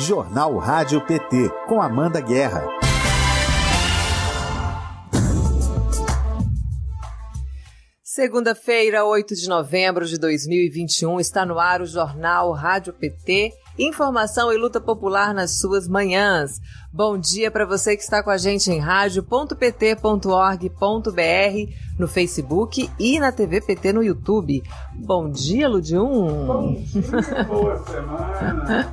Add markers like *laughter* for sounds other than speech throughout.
Jornal Rádio PT, com Amanda Guerra. Segunda-feira, 8 de novembro de 2021, está no ar o Jornal Rádio PT Informação e luta popular nas suas manhãs. Bom dia para você que está com a gente em rádio.pt.org.br, no Facebook e na TV PT no YouTube. Bom dia, Ludium. Bom dia, boa semana.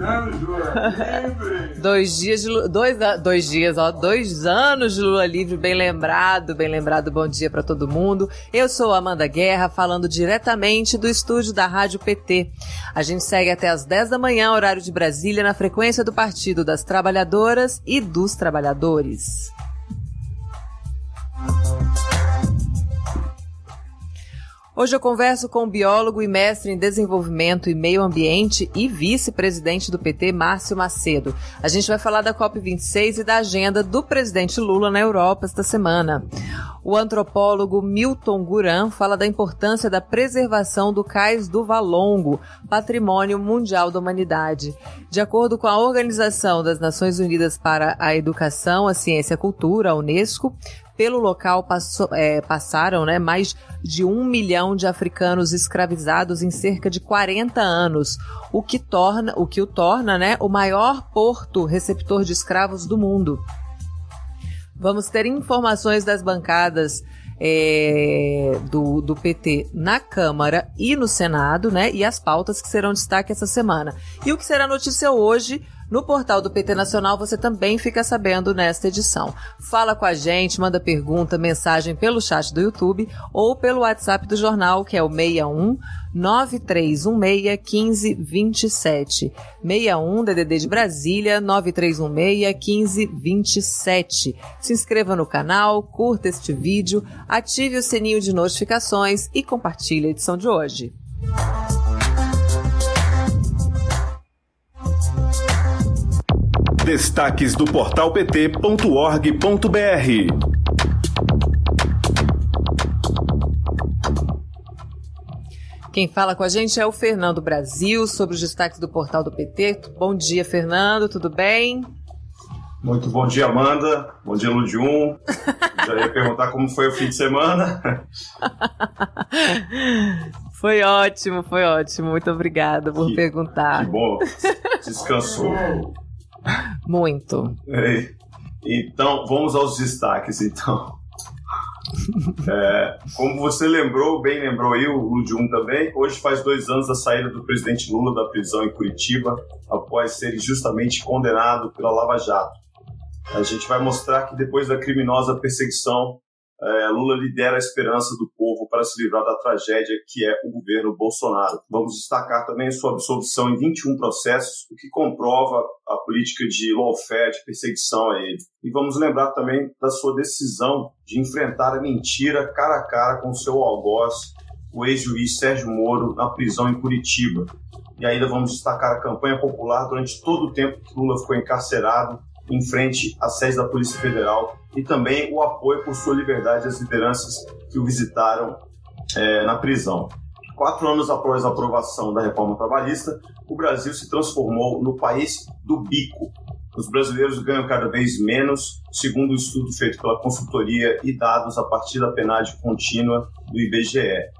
Anos de Lula Livre. Dois dias de dois, dois dias, ó, dois anos de Lula Livre, bem lembrado, bem lembrado. Bom dia para todo mundo. Eu sou Amanda Guerra, falando diretamente do estúdio da Rádio PT. A gente segue até as 10 da manhã, horário de Brasília, na frequência do Partido das Trabalhadoras e dos Trabalhadores. Hoje eu converso com o biólogo e mestre em desenvolvimento e meio ambiente e vice-presidente do PT, Márcio Macedo. A gente vai falar da COP26 e da agenda do presidente Lula na Europa esta semana. O antropólogo Milton Guran fala da importância da preservação do cais do Valongo, patrimônio mundial da humanidade. De acordo com a Organização das Nações Unidas para a Educação, a Ciência e a Cultura, a Unesco, pelo local passou, é, passaram né, mais de um milhão de africanos escravizados em cerca de 40 anos, o que, torna, o, que o torna né, o maior porto receptor de escravos do mundo. Vamos ter informações das bancadas é, do, do PT na Câmara e no Senado, né? E as pautas que serão destaque essa semana. E o que será notícia hoje no portal do PT Nacional você também fica sabendo nesta edição. Fala com a gente, manda pergunta, mensagem pelo chat do YouTube ou pelo WhatsApp do jornal, que é o 61 9316 1527. 61 DDD de Brasília 9316 1527. Se inscreva no canal, curta este vídeo, ative o sininho de notificações e compartilhe a edição de hoje. Destaques do portal pt.org.br. Quem fala com a gente é o Fernando Brasil sobre os destaques do portal do PT. Bom dia, Fernando, tudo bem? Muito bom dia, Amanda. Bom dia, Ludium. *laughs* Já ia perguntar como foi o fim de semana. *laughs* Foi ótimo, foi ótimo. Muito obrigada por que, perguntar. Que bom. Descansou. *laughs* Muito. É, então, vamos aos destaques, então. *laughs* É, como você lembrou, bem lembrou aí, o Ludium também, hoje faz dois anos da saída do presidente Lula da prisão em Curitiba, após ser injustamente condenado pela Lava Jato. A gente vai mostrar que depois da criminosa perseguição é, Lula lidera a esperança do povo para se livrar da tragédia que é o governo Bolsonaro. Vamos destacar também sua absolvição em 21 processos, o que comprova a política de lawfare, de perseguição a ele. E vamos lembrar também da sua decisão de enfrentar a mentira cara a cara com seu algoz, o ex-juiz Sérgio Moro, na prisão em Curitiba. E ainda vamos destacar a campanha popular durante todo o tempo que Lula ficou encarcerado em frente à sede da Polícia Federal e também o apoio por sua liberdade às lideranças que o visitaram é, na prisão. Quatro anos após a aprovação da reforma trabalhista, o Brasil se transformou no país do bico. Os brasileiros ganham cada vez menos, segundo o um estudo feito pela consultoria e dados a partir da penade contínua do IBGE.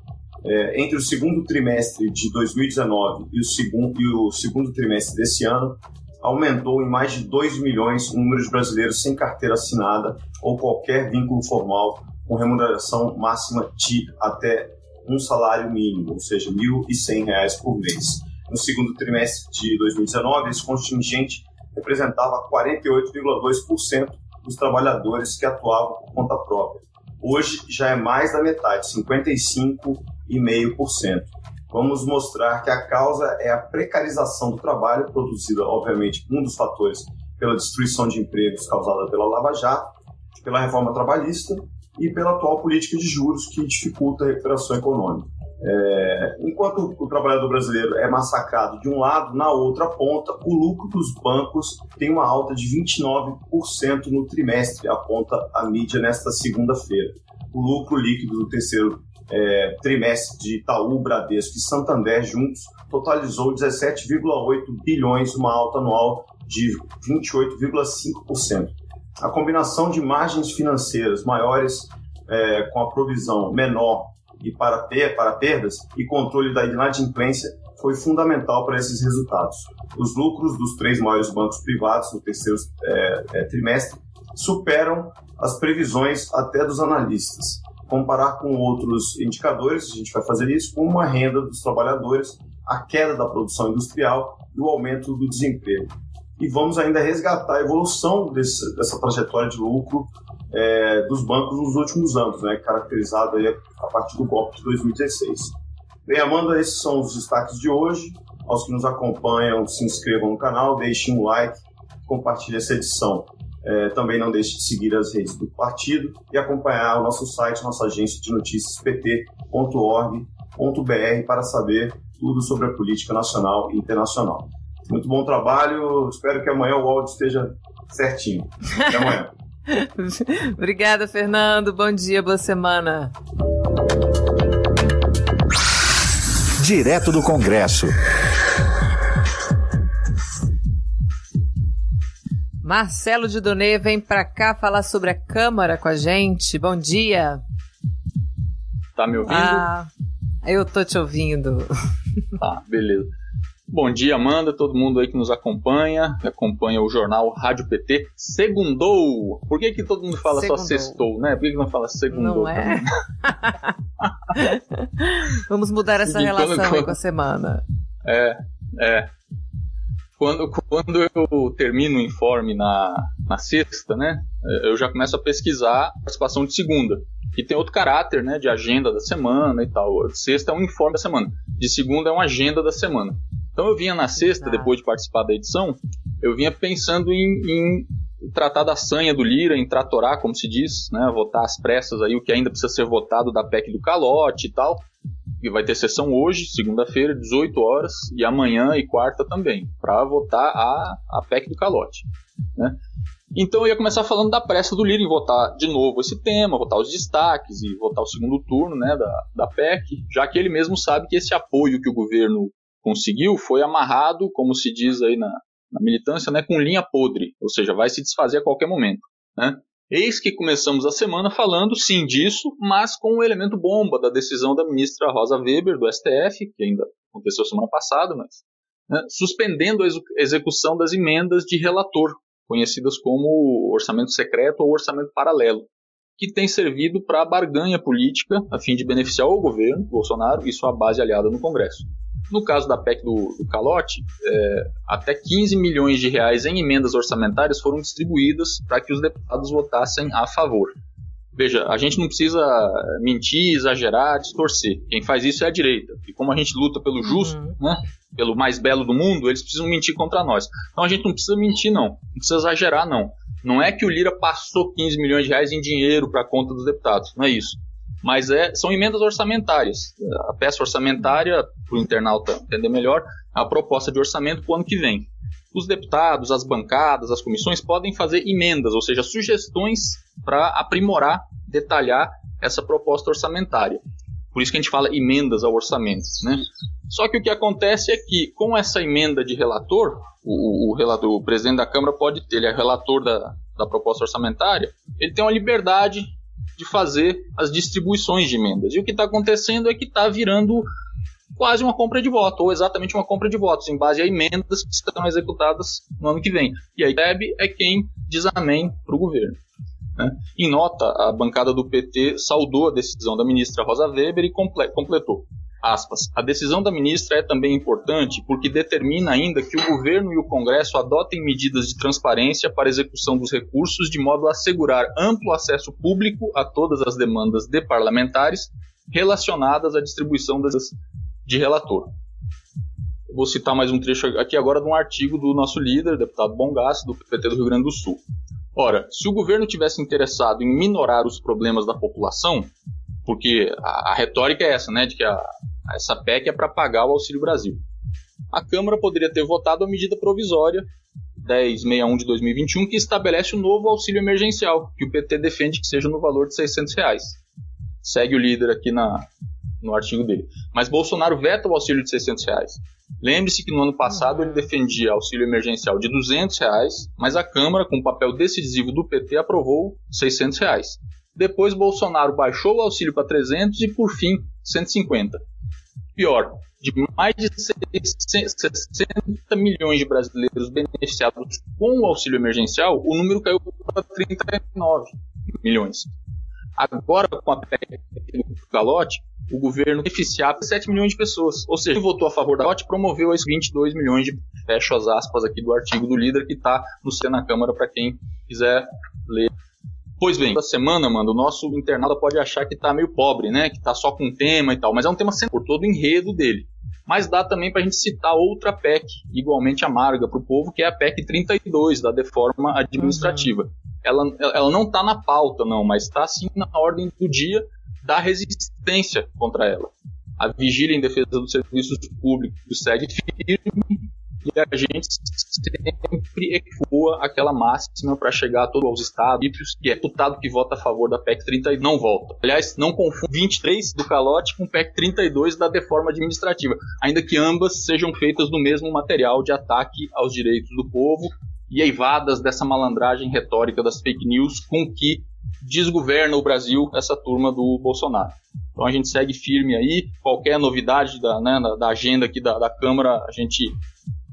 É, entre o segundo trimestre de 2019 e o, segundo, e o segundo trimestre desse ano, aumentou em mais de 2 milhões o número de brasileiros sem carteira assinada ou qualquer vínculo formal com remuneração máxima de até um salário mínimo, ou seja, R$ 1.100 por mês. No segundo trimestre de 2019, esse contingente representava 48,2% dos trabalhadores que atuavam por conta própria. Hoje já é mais da metade, 55,5% vamos mostrar que a causa é a precarização do trabalho, produzida, obviamente, um dos fatores pela destruição de empregos causada pela Lava Jato, pela reforma trabalhista e pela atual política de juros que dificulta a recuperação econômica. É, enquanto o trabalhador brasileiro é massacrado de um lado, na outra ponta, o lucro dos bancos tem uma alta de 29% no trimestre, aponta a mídia nesta segunda-feira. O lucro líquido do terceiro é, trimestre de Itaú, Bradesco e Santander juntos totalizou 17,8 bilhões, uma alta anual de 28,5%. A combinação de margens financeiras maiores é, com a provisão menor e para, para perdas e controle da inadimplência foi fundamental para esses resultados. Os lucros dos três maiores bancos privados no terceiro é, é, trimestre superam as previsões até dos analistas. Comparar com outros indicadores, a gente vai fazer isso, como a renda dos trabalhadores, a queda da produção industrial e o aumento do desemprego. E vamos ainda resgatar a evolução desse, dessa trajetória de lucro é, dos bancos nos últimos anos, né, caracterizada a partir do golpe de 2016. Bem, Amanda, esses são os destaques de hoje. Aos que nos acompanham, se inscrevam no canal, deixem um like, compartilhem essa edição. É, também não deixe de seguir as redes do partido e acompanhar o nosso site, nossa agência de notícias pt.org.br para saber tudo sobre a política nacional e internacional. Muito bom trabalho, espero que amanhã o áudio esteja certinho. Até amanhã. *laughs* Obrigada, Fernando. Bom dia, boa semana. Direto do Congresso. Marcelo de Donê vem para cá falar sobre a Câmara com a gente. Bom dia. Tá me ouvindo? Ah, eu tô te ouvindo. *laughs* Tá, beleza. Bom dia, Amanda, todo mundo aí que nos acompanha, que acompanha o jornal Rádio PT. Segundou! Por que, que todo mundo fala segundou. só sextou, né? Por que, que não fala segundou? Não é? *laughs* Vamos mudar essa relação quando, com a semana. É, é. Quando, quando eu termino o informe na, na sexta, né? Eu já começo a pesquisar a participação de segunda. Que tem outro caráter, né? De agenda da semana e tal. Sexta é um informe da semana. De segunda é uma agenda da semana. Então eu vinha na sexta, depois de participar da edição, eu vinha pensando em, em tratar da sanha do Lira, em tratorar, como se diz, né, votar às pressas aí o que ainda precisa ser votado da PEC do calote e tal. E vai ter sessão hoje, segunda-feira, 18 horas, e amanhã e quarta também, para votar a, a PEC do calote. Né? Então eu ia começar falando da pressa do Lira em votar de novo esse tema, votar os destaques e votar o segundo turno né, da, da PEC, já que ele mesmo sabe que esse apoio que o governo conseguiu foi amarrado, como se diz aí na, na militância, né, com linha podre, ou seja, vai se desfazer a qualquer momento. Né? Eis que começamos a semana falando sim disso, mas com o elemento bomba da decisão da ministra Rosa Weber, do STF, que ainda aconteceu semana passada, mas né, suspendendo a execução das emendas de relator, conhecidas como orçamento secreto ou orçamento paralelo, que tem servido para barganha política a fim de beneficiar o governo Bolsonaro e sua base aliada no Congresso. No caso da PEC do, do calote, é, até 15 milhões de reais em emendas orçamentárias foram distribuídas para que os deputados votassem a favor. Veja, a gente não precisa mentir, exagerar, distorcer. Quem faz isso é a direita. E como a gente luta pelo justo, uhum. né, pelo mais belo do mundo, eles precisam mentir contra nós. Então a gente não precisa mentir, não. Não precisa exagerar, não. Não é que o Lira passou 15 milhões de reais em dinheiro para a conta dos deputados. Não é isso mas é, são emendas orçamentárias. A peça orçamentária, para o internauta entender melhor, é a proposta de orçamento para o ano que vem. Os deputados, as bancadas, as comissões podem fazer emendas, ou seja, sugestões para aprimorar, detalhar essa proposta orçamentária. Por isso que a gente fala emendas ao orçamento. Né? Só que o que acontece é que, com essa emenda de relator, o, o, relator, o presidente da Câmara pode ter, ele é relator da, da proposta orçamentária, ele tem uma liberdade de fazer as distribuições de emendas. E o que está acontecendo é que está virando quase uma compra de voto, ou exatamente uma compra de votos, em base a emendas que serão executadas no ano que vem. E aí, Deb é quem diz amém para o governo. Né? Em nota, a bancada do PT saudou a decisão da ministra Rosa Weber e completou. Aspas, a decisão da ministra é também importante porque determina ainda que o governo e o Congresso adotem medidas de transparência para execução dos recursos de modo a assegurar amplo acesso público a todas as demandas de parlamentares relacionadas à distribuição das de relator. Vou citar mais um trecho aqui agora de um artigo do nosso líder, deputado Bongasso, do PT do Rio Grande do Sul. Ora, se o governo tivesse interessado em minorar os problemas da população, porque a, a retórica é essa, né, de que a, essa PEC é para pagar o Auxílio Brasil. A Câmara poderia ter votado a medida provisória 1061 de 2021 que estabelece o novo auxílio emergencial, que o PT defende que seja no valor de 600 reais. segue o líder aqui na, no artigo dele. Mas Bolsonaro veta o auxílio de 600 reais. Lembre-se que no ano passado ele defendia auxílio emergencial de 200 reais, mas a Câmara, com o papel decisivo do PT, aprovou 600 reais. Depois Bolsonaro baixou o auxílio para 300 e, por fim, 150. Pior, de mais de 60 milhões de brasileiros beneficiados com o auxílio emergencial, o número caiu para 39 milhões. Agora, com a PEC do galote, o governo beneficiar 7 milhões de pessoas. Ou seja, quem votou a favor da galote promoveu esses 22 milhões de, fecho as aspas aqui do artigo do líder que está no C na Câmara para quem quiser ler. Pois bem, essa semana, mano, o nosso internado pode achar que está meio pobre, né? Que está só com tema e tal, mas é um tema por todo o enredo dele. Mas dá também para a gente citar outra PEC igualmente amarga para o povo, que é a PEC 32, da deforma administrativa. Uhum. Ela, ela não está na pauta, não, mas está sim na ordem do dia da resistência contra ela. A vigília em defesa dos serviços públicos segue firme e a gente sempre ecoa aquela máxima para chegar a todos os estados que é deputado que vota a favor da PEC 30 e não volta. Aliás, não confunda 23 do calote com PEC 32 da deforma administrativa, ainda que ambas sejam feitas do mesmo material de ataque aos direitos do povo e eivadas dessa malandragem retórica das fake news com que desgoverna o Brasil essa turma do Bolsonaro. Então a gente segue firme aí. Qualquer novidade da, né, da agenda aqui da, da Câmara, a gente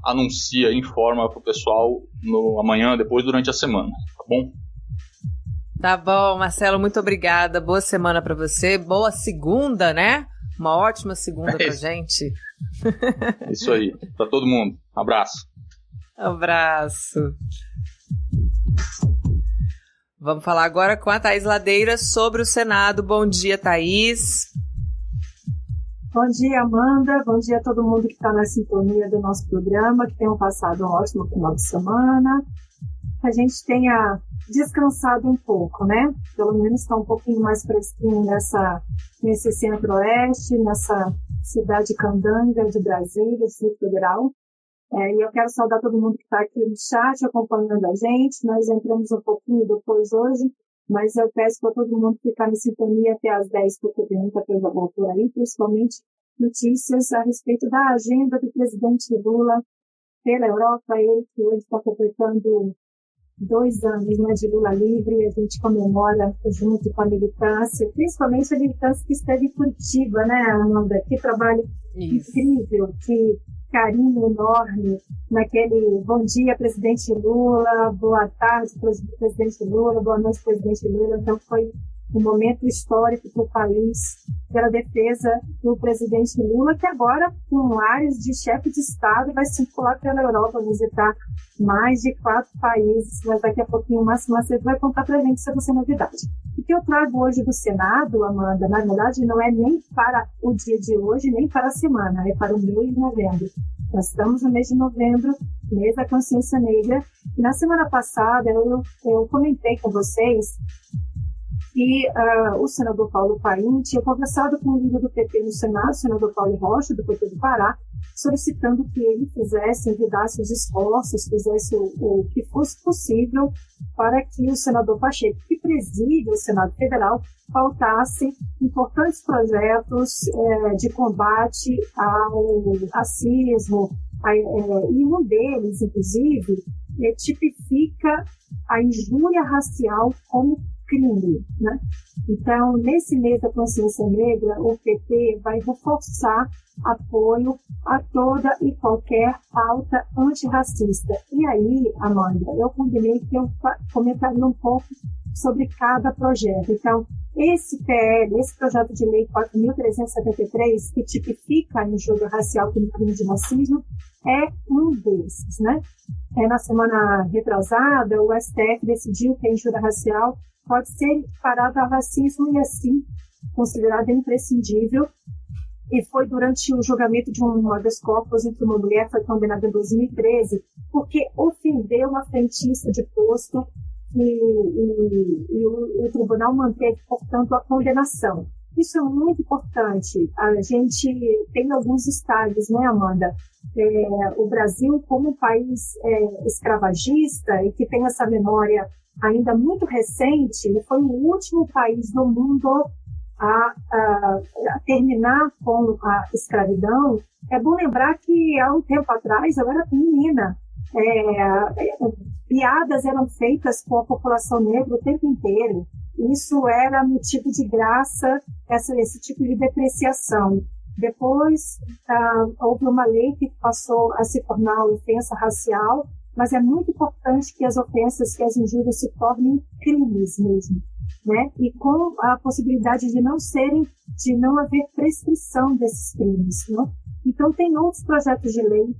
anuncia, informa para o pessoal no amanhã, depois, durante a semana, tá bom? Tá bom, Marcelo, muito obrigada. Boa semana para você. Boa segunda, né? Uma ótima segunda é pra *laughs* gente. Isso aí, para todo mundo. Abraço. Abraço. Vamos falar agora com a Thaís Ladeira sobre o Senado. Bom dia, Thaís. Bom dia, Amanda. Bom dia a todo mundo que está na sintonia do nosso programa, que tenham passado um ótimo final de semana. Que a gente tenha descansado um pouco, né? Pelo menos está um pouquinho mais fresquinho nessa, nesse centro-oeste, nessa cidade candanga de Brasília, Distrito Federal. É, e eu quero saudar todo mundo que está aqui no chat acompanhando a gente. Nós entramos um pouquinho depois hoje, mas eu peço para todo mundo ficar em sintonia até às 10, porque tem muita coisa boa por aí, principalmente notícias a respeito da agenda do presidente Lula pela Europa, ele que hoje está completando dois anos né, de Lula livre, a gente comemora junto com a militância, principalmente a militância que esteve em Curitiba, né, Amanda? Que trabalho Isso. incrível, que carinho enorme naquele bom dia, presidente Lula, boa tarde, presidente Lula, boa noite, presidente Lula. Então, foi um momento histórico para o país, pela defesa do presidente Lula, que agora, com áreas de chefe de Estado, vai circular pela Europa, visitar mais de quatro países, mas daqui a pouquinho o Márcio Macedo vai contar para a gente sobre essa novidade. O que eu trago hoje do Senado, Amanda, na verdade, não é nem para o dia de hoje, nem para a semana, é para o mês de novembro. Nós estamos no mês de novembro, mês da consciência negra, e na semana passada eu, eu comentei com vocês que uh, o senador Paulo Paim tinha conversado com o líder do PT no Senado, o senador Paulo Rocha, do PT do Pará, solicitando que ele fizesse, envidasse os esforços, fizesse o, o que fosse possível para que o senador Pacheco, que preside o Senado Federal, pautasse importantes projetos é, de combate ao racismo, a, é, e um deles, inclusive, é, tipifica a injúria racial como crime. Né? Então, nesse mês da consciência negra, o PT vai reforçar apoio a toda e qualquer pauta antirracista. E aí, Amanda, eu combinei que eu comentaria um pouco sobre cada projeto. Então, esse PL, esse projeto de lei 4.373, que tipifica a injúria racial como crime de racismo, é um desses, né? É, na semana retrasada, o STF decidiu que a injúria racial pode ser equiparada ao racismo e, assim, considerada imprescindível. E foi durante o julgamento de um habeas corpus entre uma mulher, foi condenada em 2013, porque ofendeu uma frentista de posto e, e, e o, o tribunal manteve, portanto, a condenação. Isso é muito importante. A gente tem alguns estágios, né, Amanda? É, o Brasil, como um país é, escravagista e que tem essa memória ainda muito recente, ele foi o último país do mundo a, a, a, terminar com a escravidão, é bom lembrar que há um tempo atrás eu era menina. É, piadas eram feitas com a população negra o tempo inteiro. Isso era motivo de graça, essa, esse tipo de depreciação. Depois, ah, houve uma lei que passou a se tornar ofensa racial, mas é muito importante que as ofensas, que as injúrias se tornem crimes mesmo, né? E com a possibilidade de não serem, de não haver prescrição desses crimes, né? Então, tem outros projetos de lei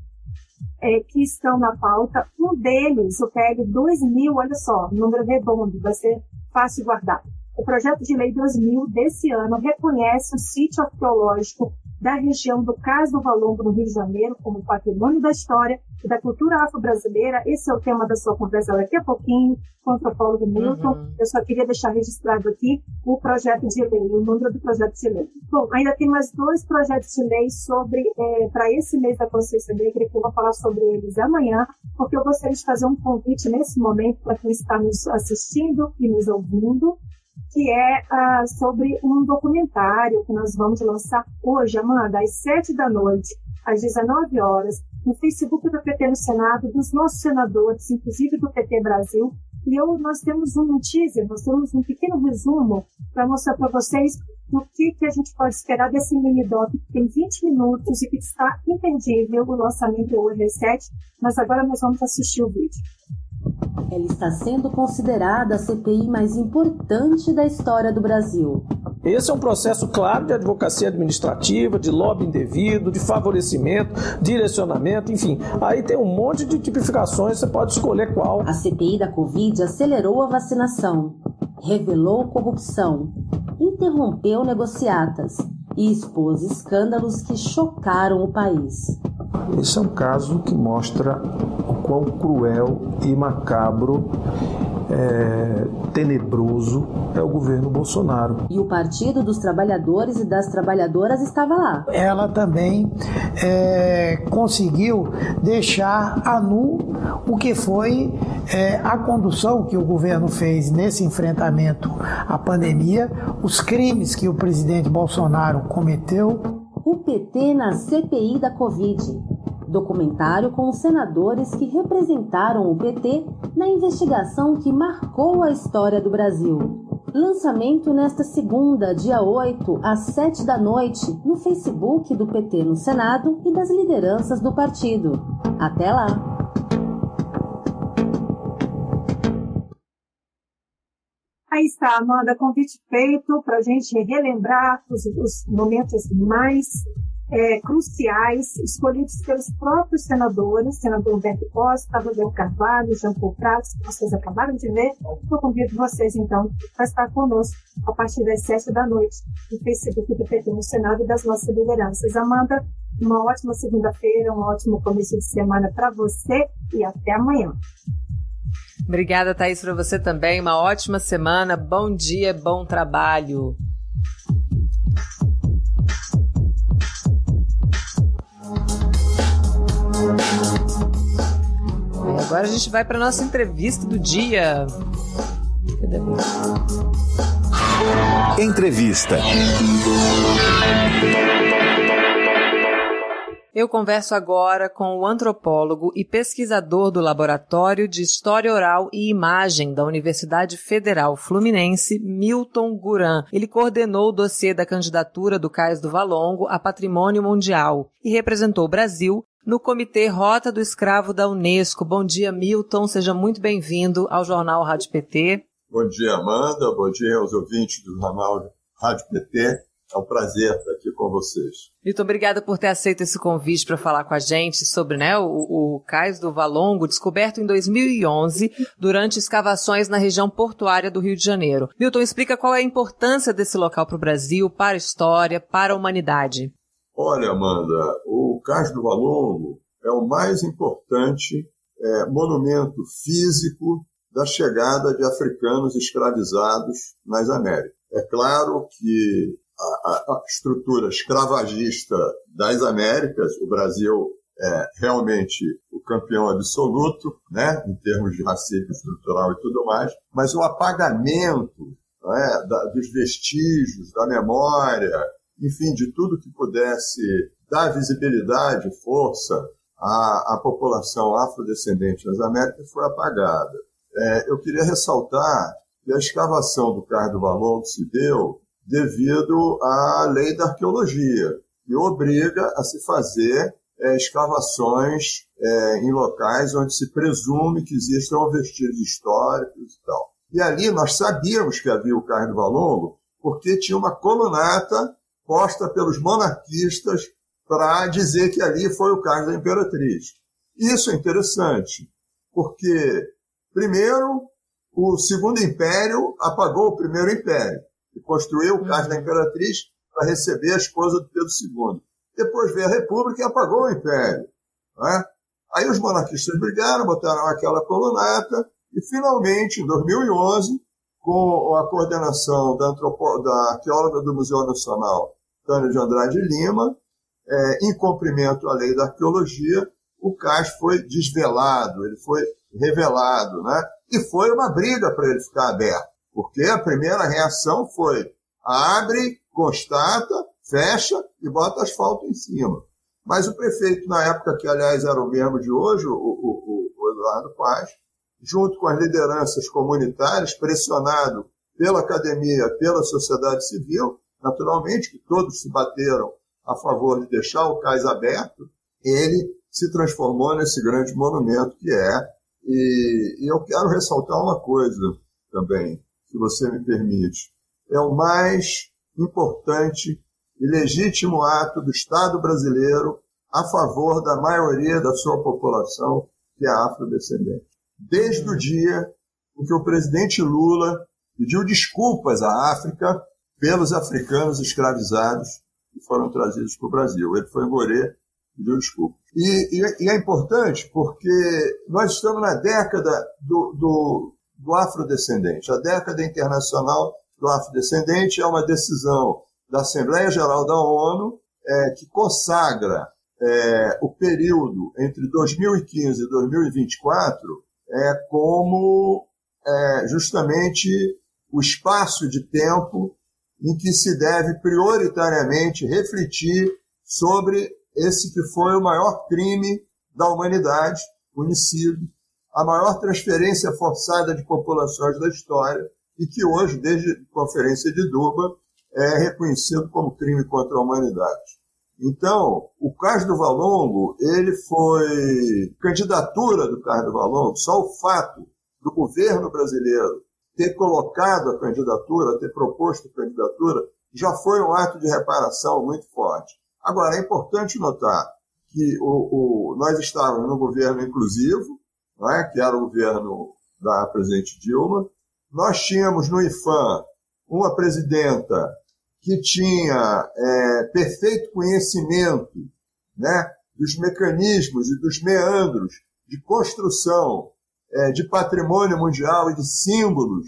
é, que estão na pauta. Um deles, o PL 2000, olha só, número redondo, vai ser fácil guardar. O projeto de lei 2000 desse ano reconhece o sítio arqueológico da região do Cais do Valongo, no Rio de Janeiro, como patrimônio da história e da cultura afro-brasileira. Esse é o tema da sua conversa daqui a pouquinho com o antropólogo Milton. Uhum. Eu só queria deixar registrado aqui o projeto de lei, o número do projeto de lei. Bom, ainda tem mais dois projetos de lei sobre, é, para esse mês da consciência negra, que eu vou falar sobre eles amanhã, porque eu gostaria de fazer um convite nesse momento para quem está nos assistindo e nos ouvindo que é uh, sobre um documentário que nós vamos lançar hoje, Amanda, às sete da noite, às 19 horas, no Facebook do PT no Senado, dos nossos senadores, inclusive do PT Brasil. E eu, nós temos um teaser, nós temos um pequeno resumo para mostrar para vocês o que, que a gente pode esperar desse mini-doc que tem 20 minutos e que está imperdível o lançamento hoje às 7, mas agora nós vamos assistir o vídeo. Ela está sendo considerada a CPI mais importante da história do Brasil. Esse é um processo claro de advocacia administrativa, de lobby indevido, de favorecimento, direcionamento, enfim. Aí tem um monte de tipificações, você pode escolher qual. A CPI da Covid acelerou a vacinação, revelou corrupção, interrompeu negociatas e expôs escândalos que chocaram o país. Esse é um caso que mostra o quão cruel e macabro, é, tenebroso é o governo Bolsonaro. E o Partido dos Trabalhadores e das Trabalhadoras estava lá. Ela também é, conseguiu deixar a nu o que foi é, a condução que o governo fez nesse enfrentamento à pandemia, os crimes que o presidente Bolsonaro cometeu PT na CPI da Covid. Documentário com os senadores que representaram o PT na investigação que marcou a história do Brasil. Lançamento nesta segunda, dia 8, às 7 da noite, no Facebook do PT no Senado e das lideranças do partido. Até lá! Aí está, Amanda, convite feito para a gente relembrar os, os momentos mais é, cruciais escolhidos pelos próprios senadores, senador Humberto Costa, Rodrigo Carvalho, Jean Paul Prats, que vocês acabaram de ver. Eu convido vocês, então, para estar conosco a partir das sete da noite no Facebook do PT no Senado e das nossas lideranças. Amanda, uma ótima segunda-feira, um ótimo começo de semana para você e até amanhã. Obrigada, Thaís, para você também. Uma ótima semana, bom dia, bom trabalho. Agora a gente vai para nossa entrevista do dia. Entrevista. Eu converso agora com o antropólogo e pesquisador do Laboratório de História Oral e Imagem da Universidade Federal Fluminense, Milton Guran. Ele coordenou o dossiê da candidatura do Cais do Valongo a Patrimônio Mundial e representou o Brasil no Comitê Rota do Escravo da Unesco. Bom dia, Milton. Seja muito bem-vindo ao Jornal Rádio PT. Bom dia, Amanda. Bom dia aos ouvintes do Jornal Rádio PT. É um prazer estar aqui com vocês. Muito obrigada por ter aceito esse convite para falar com a gente sobre né, o, o cais do Valongo, descoberto em 2011 durante escavações na região portuária do Rio de Janeiro. Milton, explica qual é a importância desse local para o Brasil, para a história, para a humanidade. Olha, Amanda, o cais do Valongo é o mais importante é, monumento físico da chegada de africanos escravizados nas Américas. É claro que a, a, estrutura escravagista das Américas, o Brasil é realmente o campeão absoluto, né, em termos de racismo estrutural e tudo mais, mas o apagamento é? da, dos vestígios, da memória, enfim, de tudo que pudesse dar visibilidade, força à, à população afrodescendente nas Américas foi apagada. É, eu queria ressaltar que a escavação do Cais do Valongo se deu devido à lei da arqueologia, que obriga a se fazer é, escavações é, em locais onde se presume que existam vestígios históricos e tal. E ali nós sabíamos que havia o Cais do Valongo, porque tinha uma colunata posta pelos monarquistas para dizer que ali foi o Cais da Imperatriz. Isso é interessante, porque, primeiro, o Segundo Império apagou o Primeiro Império e construiu o Cais da Imperatriz para receber a esposa do Pedro II. Depois veio a República e apagou o Império. Né? Aí os monarquistas brigaram, botaram aquela colunata e, finalmente, em 2011, com a coordenação da, da arqueóloga do Museu Nacional, Tânia de Andrade Lima, é, em cumprimento à lei da arqueologia, o cais foi desvelado, ele foi revelado, né? E foi uma briga para ele ficar aberto, porque a primeira reação foi abre, constata, fecha e bota asfalto em cima. Mas o prefeito, na época, que aliás era o mesmo de hoje, o, o, o Eduardo Paz, junto com as lideranças comunitárias, pressionado pela academia, pela sociedade civil, naturalmente que todos se bateram a favor de deixar o cais aberto, ele se transformou nesse grande monumento que é. E, e eu quero ressaltar uma coisa também, se você me permite. É o mais importante e legítimo ato do Estado brasileiro a favor da maioria da sua população, que é afrodescendente. Desde o dia em que o presidente Lula pediu desculpas à África pelos africanos escravizados que foram trazidos para o Brasil. Ele foi em pediu desculpa. E, e, e, é importante porque nós estamos na década do, do, do afrodescendente. A década internacional do afrodescendente é uma decisão da Assembleia Geral da ONU é, que consagra é, o período entre 2015 e 2024 é, como é, justamente o espaço de tempo em que se deve prioritariamente refletir sobre esse que foi o maior crime da humanidade conhecido, a maior transferência forçada de populações da história e que hoje, desde a Conferência de Duba, é reconhecido como crime contra a humanidade. Então, o Carlos do Valongo, ele foi candidatura do Carlos do Valongo, só o fato do governo brasileiro ter colocado a candidatura, ter proposto a candidatura, já foi um ato de reparação muito forte. Agora, é importante notar que o, o, nós estávamos no governo inclusivo, não é? que era o governo da presidente Dilma. Nós tínhamos no IFAM uma presidenta que tinha é, perfeito conhecimento né, dos mecanismos e dos meandros de construção é, de patrimônio mundial e de símbolos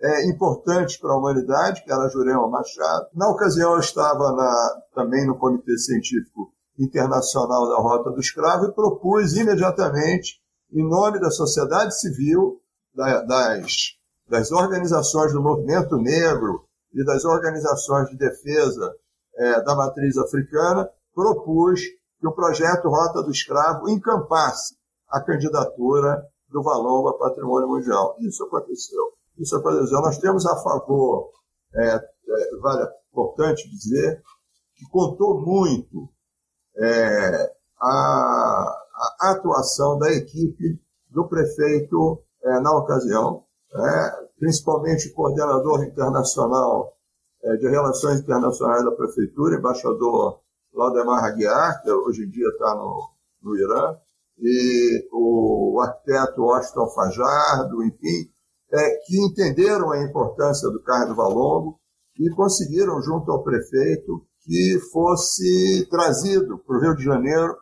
é, importantes para a humanidade, que era Jurema Machado. Na ocasião, eu estava na, também no Comitê Científico Internacional da Rota do Escravo e propus imediatamente, em nome da sociedade civil, da, das, das organizações do movimento negro e das organizações de defesa é, da matriz africana, propus que o projeto Rota do Escravo encampasse a candidatura do valor ao patrimônio mundial. Isso aconteceu. Isso aconteceu. Nós temos a favor, é, é, vale, importante dizer, que contou muito é, a, a, atuação da equipe do prefeito é, na ocasião, é, principalmente o coordenador internacional é, de Relações Internacionais da Prefeitura, embaixador Laudemar Aguiar, que hoje em dia está no, no Irã, e o arquiteto Washington Fajardo, enfim, é, que entenderam a importância do Carlos Valongo e conseguiram, junto ao prefeito, que fosse trazido para o Rio de Janeiro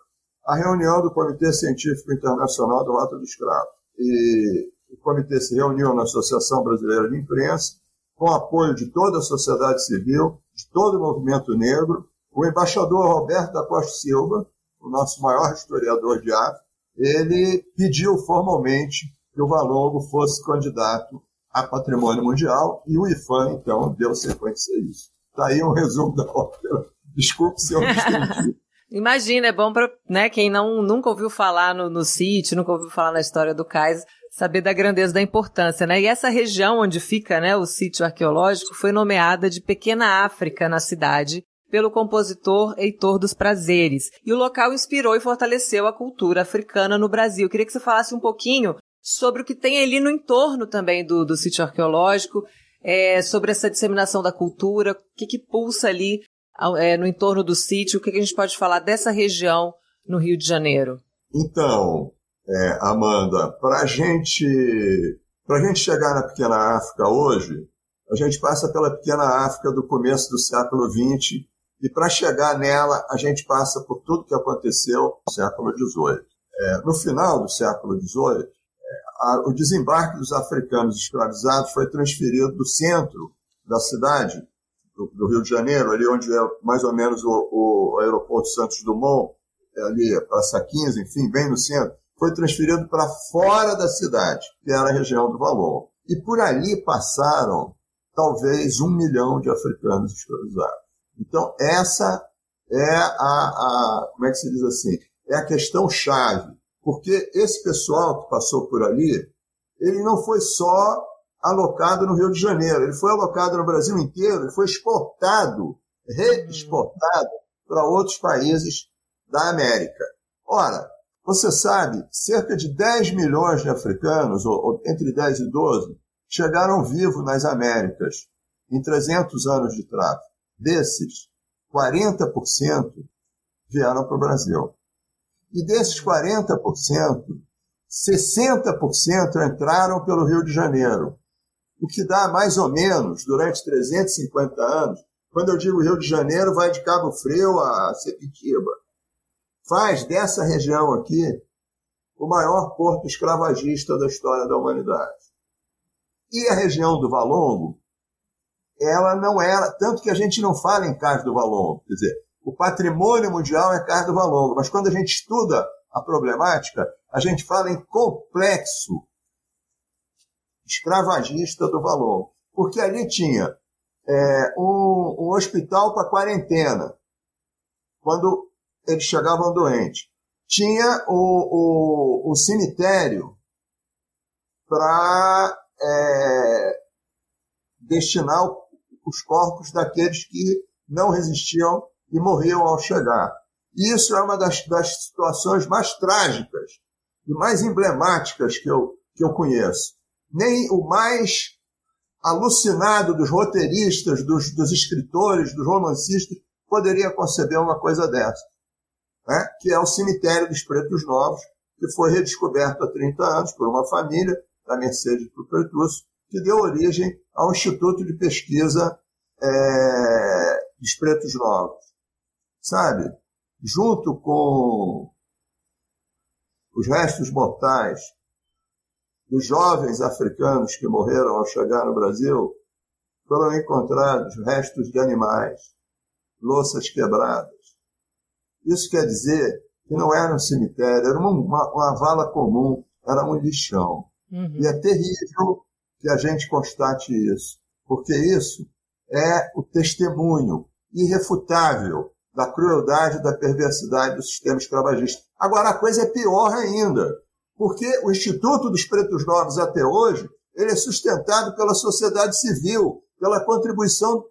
a reunião do Comitê Científico Internacional do Rota do Escravo. E o comitê se reuniu na Associação Brasileira de Imprensa, com apoio de toda a sociedade civil, de todo o movimento negro, o embaixador Roberto da Costa Silva, o nosso maior historiador de África, ele pediu formalmente que o Valongo fosse candidato a patrimônio mundial e o IFAM, então, deu sequência a isso. Está aí um resumo da ópera. Desculpe se eu me. Imagina, é bom para né, quem não, nunca ouviu falar no, no sítio, nunca ouviu falar na história do cais, saber da grandeza da importância, né? E essa região onde fica né, o sítio arqueológico foi nomeada de Pequena África na cidade pelo compositor Heitor dos Prazeres. E o local inspirou e fortaleceu a cultura africana no Brasil. Eu queria que você falasse um pouquinho sobre o que tem ali no entorno também do, do sítio arqueológico, é, sobre essa disseminação da cultura, o que, que pulsa ali é, no entorno do sítio, o que, que, a gente pode falar dessa região no Rio de Janeiro? Então, é, Amanda, para gente, a gente chegar na Pequena África hoje, a gente passa pela Pequena África do começo do século XX e para chegar nela, a gente passa por tudo que aconteceu no século XVIII. É, no final do século XVIII, é, o desembarque dos africanos escravizados foi transferido do centro da cidade, do, do Rio de Janeiro, ali onde é mais ou menos o, o aeroporto Santos Dumont, é ali Praça 15, enfim, bem no centro, foi transferido para fora da cidade, que era a região do Valon. E por ali passaram talvez um milhão de africanos escravizados. Então, essa é a, a, como é que se diz assim, é a questão chave, porque esse pessoal que passou por ali, ele não foi só alocado no Rio de Janeiro, ele foi alocado no Brasil inteiro, ele foi exportado, reexportado para outros países da América. Ora, você sabe, cerca de 10 milhões de africanos, ou, ou entre 10 e 12, chegaram vivos nas Américas em 300 anos de tráfico. Desses, 40% vieram para o Brasil. E desses 40%, 60% entraram pelo Rio de Janeiro. O que dá mais ou menos, durante 350 anos, quando eu digo Rio de Janeiro, vai de Cabo Frio a Sepitiba. Faz dessa região aqui o maior porto escravagista da história da humanidade. E a região do Valongo ela não era, tanto que a gente não fala em Cais do Valongo, quer dizer, o patrimônio mundial é Cais do Valongo, mas quando a gente estuda a problemática, a gente fala em complexo escravagista do Valongo, porque ali tinha é, um, um hospital para quarentena, quando eles chegavam doentes. Tinha o, o, o cemitério para é, destinar os corpos daqueles que não resistiam e morriam ao chegar. Isso é uma das, das situações mais trágicas e mais emblemáticas que eu, que eu conheço. Nem o mais alucinado dos roteiristas, dos, dos escritores, dos romancistas, poderia conceber uma coisa dessa. Né? Que é o cemitério dos Pretos Novos, que foi redescoberto há 30 anos por uma família da Mercedes para o Petrúcio, que deu origem ao Instituto de Pesquisa é, dos Pretos Novos. Sabe? Junto com os restos mortais dos jovens africanos que morreram ao chegar no Brasil, foram encontrados restos de animais, louças quebradas. Isso quer dizer que não era um cemitério, era uma, uma, uma vala comum, era um lixão. Uhum. E é terrível que a gente constate isso, porque isso é o testemunho irrefutável da crueldade e da perversidade do sistema escravagista. Agora, a coisa é pior ainda, porque o Instituto dos Pretos Novos até hoje ele é sustentado pela sociedade civil, pela contribuição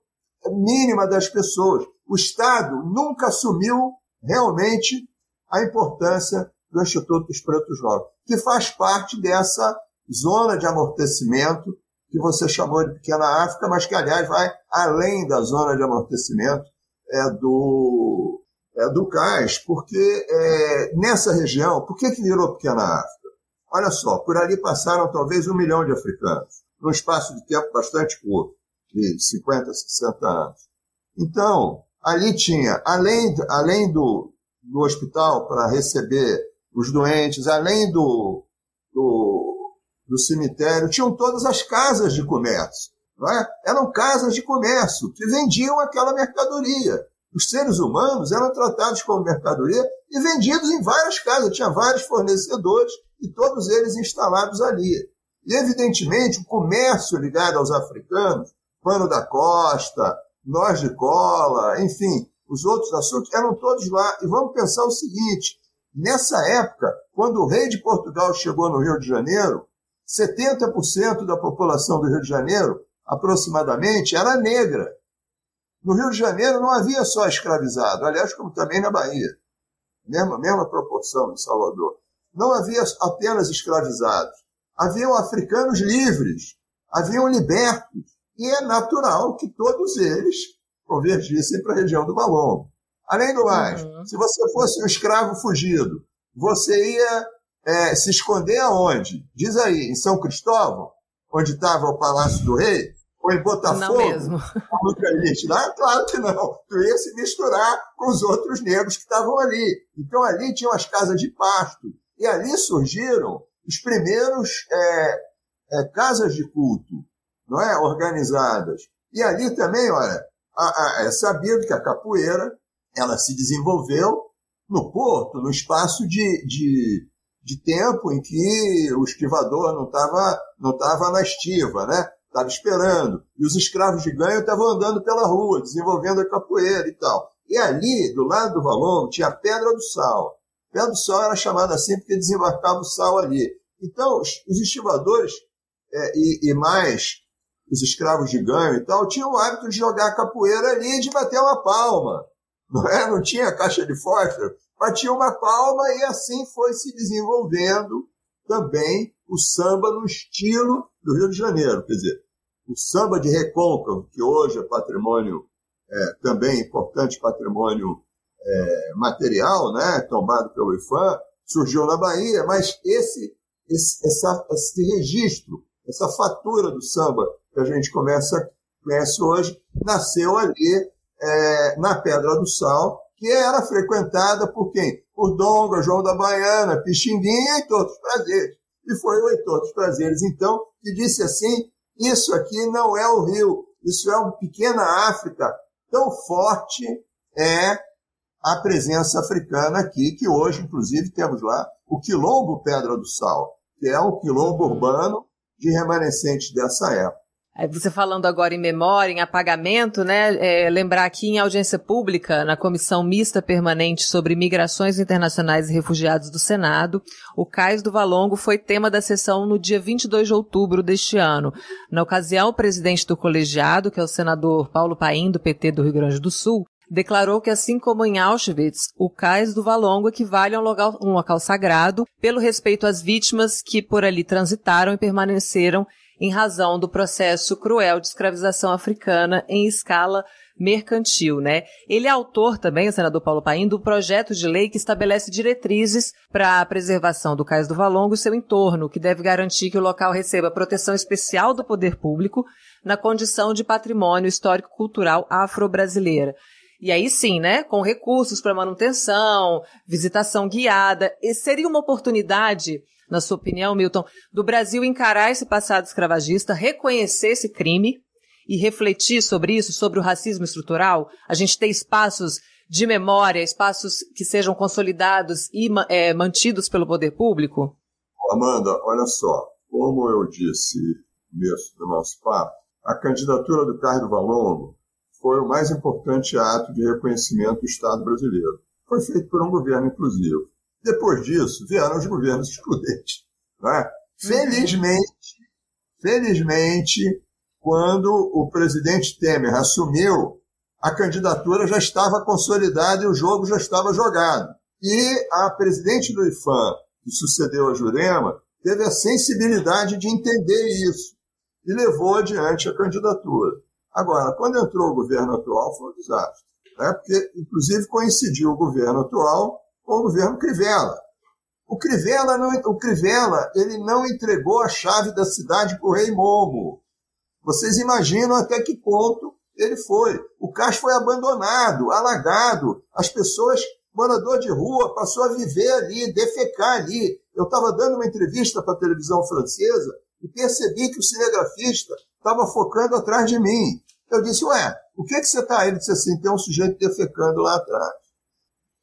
mínima das pessoas. O Estado nunca assumiu realmente a importância do Instituto dos Pretos Novos, que faz parte dessa zona de amortecimento, que você chamou de Pequena África, mas que, aliás, vai além da zona de amortecimento é, do, é, do cais, porque é, nessa região, por que, que virou Pequena África? Olha só, por ali passaram talvez um milhão de africanos, num espaço de tempo bastante curto, de 50, 60 anos. Então, ali tinha, além, além do, do hospital para receber os doentes, além do, do do cemitério, tinham todas as casas de comércio. É? Eram casas de comércio que vendiam aquela mercadoria. Os seres humanos eram tratados como mercadoria e vendidos em várias casas. Tinha vários fornecedores e todos eles instalados ali. E, evidentemente, o comércio ligado aos africanos, pano da costa, nós de cola, enfim, os outros assuntos, eram todos lá. E vamos pensar o seguinte: nessa época, quando o rei de Portugal chegou no Rio de Janeiro, 70% da população do Rio de Janeiro, aproximadamente, era negra. No Rio de Janeiro não havia só escravizado, aliás, como também na Bahia. Mesma, mesma proporção em Salvador. Não havia apenas escravizados. Haviam africanos livres, haviam libertos. E é natural que todos eles convergissem para a região do Balão. Além do mais, uhum. se você fosse um escravo fugido, você ia é, se esconder aonde? Diz aí, em São Cristóvão, onde estava o Palácio do Rei? Ou em Botafogo? Não mesmo. *laughs* Não, claro que não. Tu ia se misturar com os outros negros que estavam ali. Então ali tinham as casas de pasto. E ali surgiram os primeiros é, é, casas de culto, não é? Organizadas. E ali também, olha, a, a, é sabido que a capoeira ela se desenvolveu no porto, no espaço de, de, de tempo em que o esquivador não estava não tava na estiva, né? Estava esperando. E os escravos de ganho estavam andando pela rua, desenvolvendo a capoeira e tal. E ali, do lado do Valongo, tinha a Pedra do Sal. A Pedra do Sal era chamada assim porque desembarcava o sal ali. Então, os, estivadores é, e, e mais os escravos de ganho e tal, tinham o hábito de jogar capoeira ali e de bater uma palma. Não, é? não tinha caixa de fósforo, batia uma palma e assim foi se desenvolvendo também o samba no estilo do Rio de Janeiro. Quer dizer, o samba de recôncavo, que hoje é patrimônio, é, também importante patrimônio é, material, né, tombado pelo IFAM, surgiu na Bahia, mas esse, esse, essa, esse registro, essa fatura do samba que a gente começa, conhece hoje, nasceu ali é, na Pedra do Sal, que era frequentada por quem? Por Donga, João da Baiana, Pixinguinha e todos os prazeres. E foi o Heitor dos Prazeres, então, que disse assim, isso aqui não é o Rio, isso é uma pequena África. Tão forte é a presença africana aqui, que hoje, inclusive, temos lá o Quilombo Pedra do Sal, que é um quilombo urbano de remanescentes dessa época. Você falando agora em memória, em apagamento, né? É, lembrar aqui em audiência pública, na Comissão Mista Permanente sobre Migrações Internacionais e Refugiados do Senado, o Cais do Valongo foi tema da sessão no dia 22 de outubro deste ano. Na ocasião, o presidente do colegiado, que é o senador Paulo Paim, do PT do Rio Grande do Sul, declarou que, assim como em Auschwitz, o Cais do Valongo equivale a um local, um local sagrado pelo respeito às vítimas que por ali transitaram e permaneceram em razão do processo cruel de escravização africana em escala mercantil, né? Ele é autor também, o senador Paulo Paim, do projeto de lei que estabelece diretrizes para a preservação do Cais do Valongo e seu entorno, que deve garantir que o local receba proteção especial do poder público na condição de patrimônio histórico-cultural afro-brasileira. E aí sim, né, com recursos para manutenção, visitação guiada, e seria uma oportunidade na sua opinião, Milton, do Brasil encarar esse passado escravagista, reconhecer esse crime e refletir sobre isso, sobre o racismo estrutural? A gente ter espaços de memória, espaços que sejam consolidados e é, mantidos pelo poder público? Amanda, olha só, como eu disse no do nosso papo, a candidatura do Carlos Valongo foi o mais importante ato de reconhecimento do Estado brasileiro. Foi feito por um governo inclusivo. Depois disso, vieram os governos excludentes. É? Felizmente, felizmente, quando o presidente Temer assumiu, a candidatura já estava consolidada e o jogo já estava jogado. E a presidente do IFAM, que sucedeu a Jurema, teve a sensibilidade de entender isso e levou adiante a candidatura. Agora, quando entrou o governo atual, foi um desastre. Né? Porque, inclusive, coincidiu o governo atual o governo Crivella. O Crivella, não, o Crivella ele não entregou a chave da cidade para o rei Momo. Vocês imaginam até que ponto ele foi. O cais foi abandonado, alagado. As pessoas, morador de rua, passou a viver ali, defecar ali. Eu estava dando uma entrevista para a televisão francesa e percebi que o cinegrafista estava focando atrás de mim. Eu disse, ué, o que, que você está aí? Ele disse assim, tem um sujeito defecando lá atrás.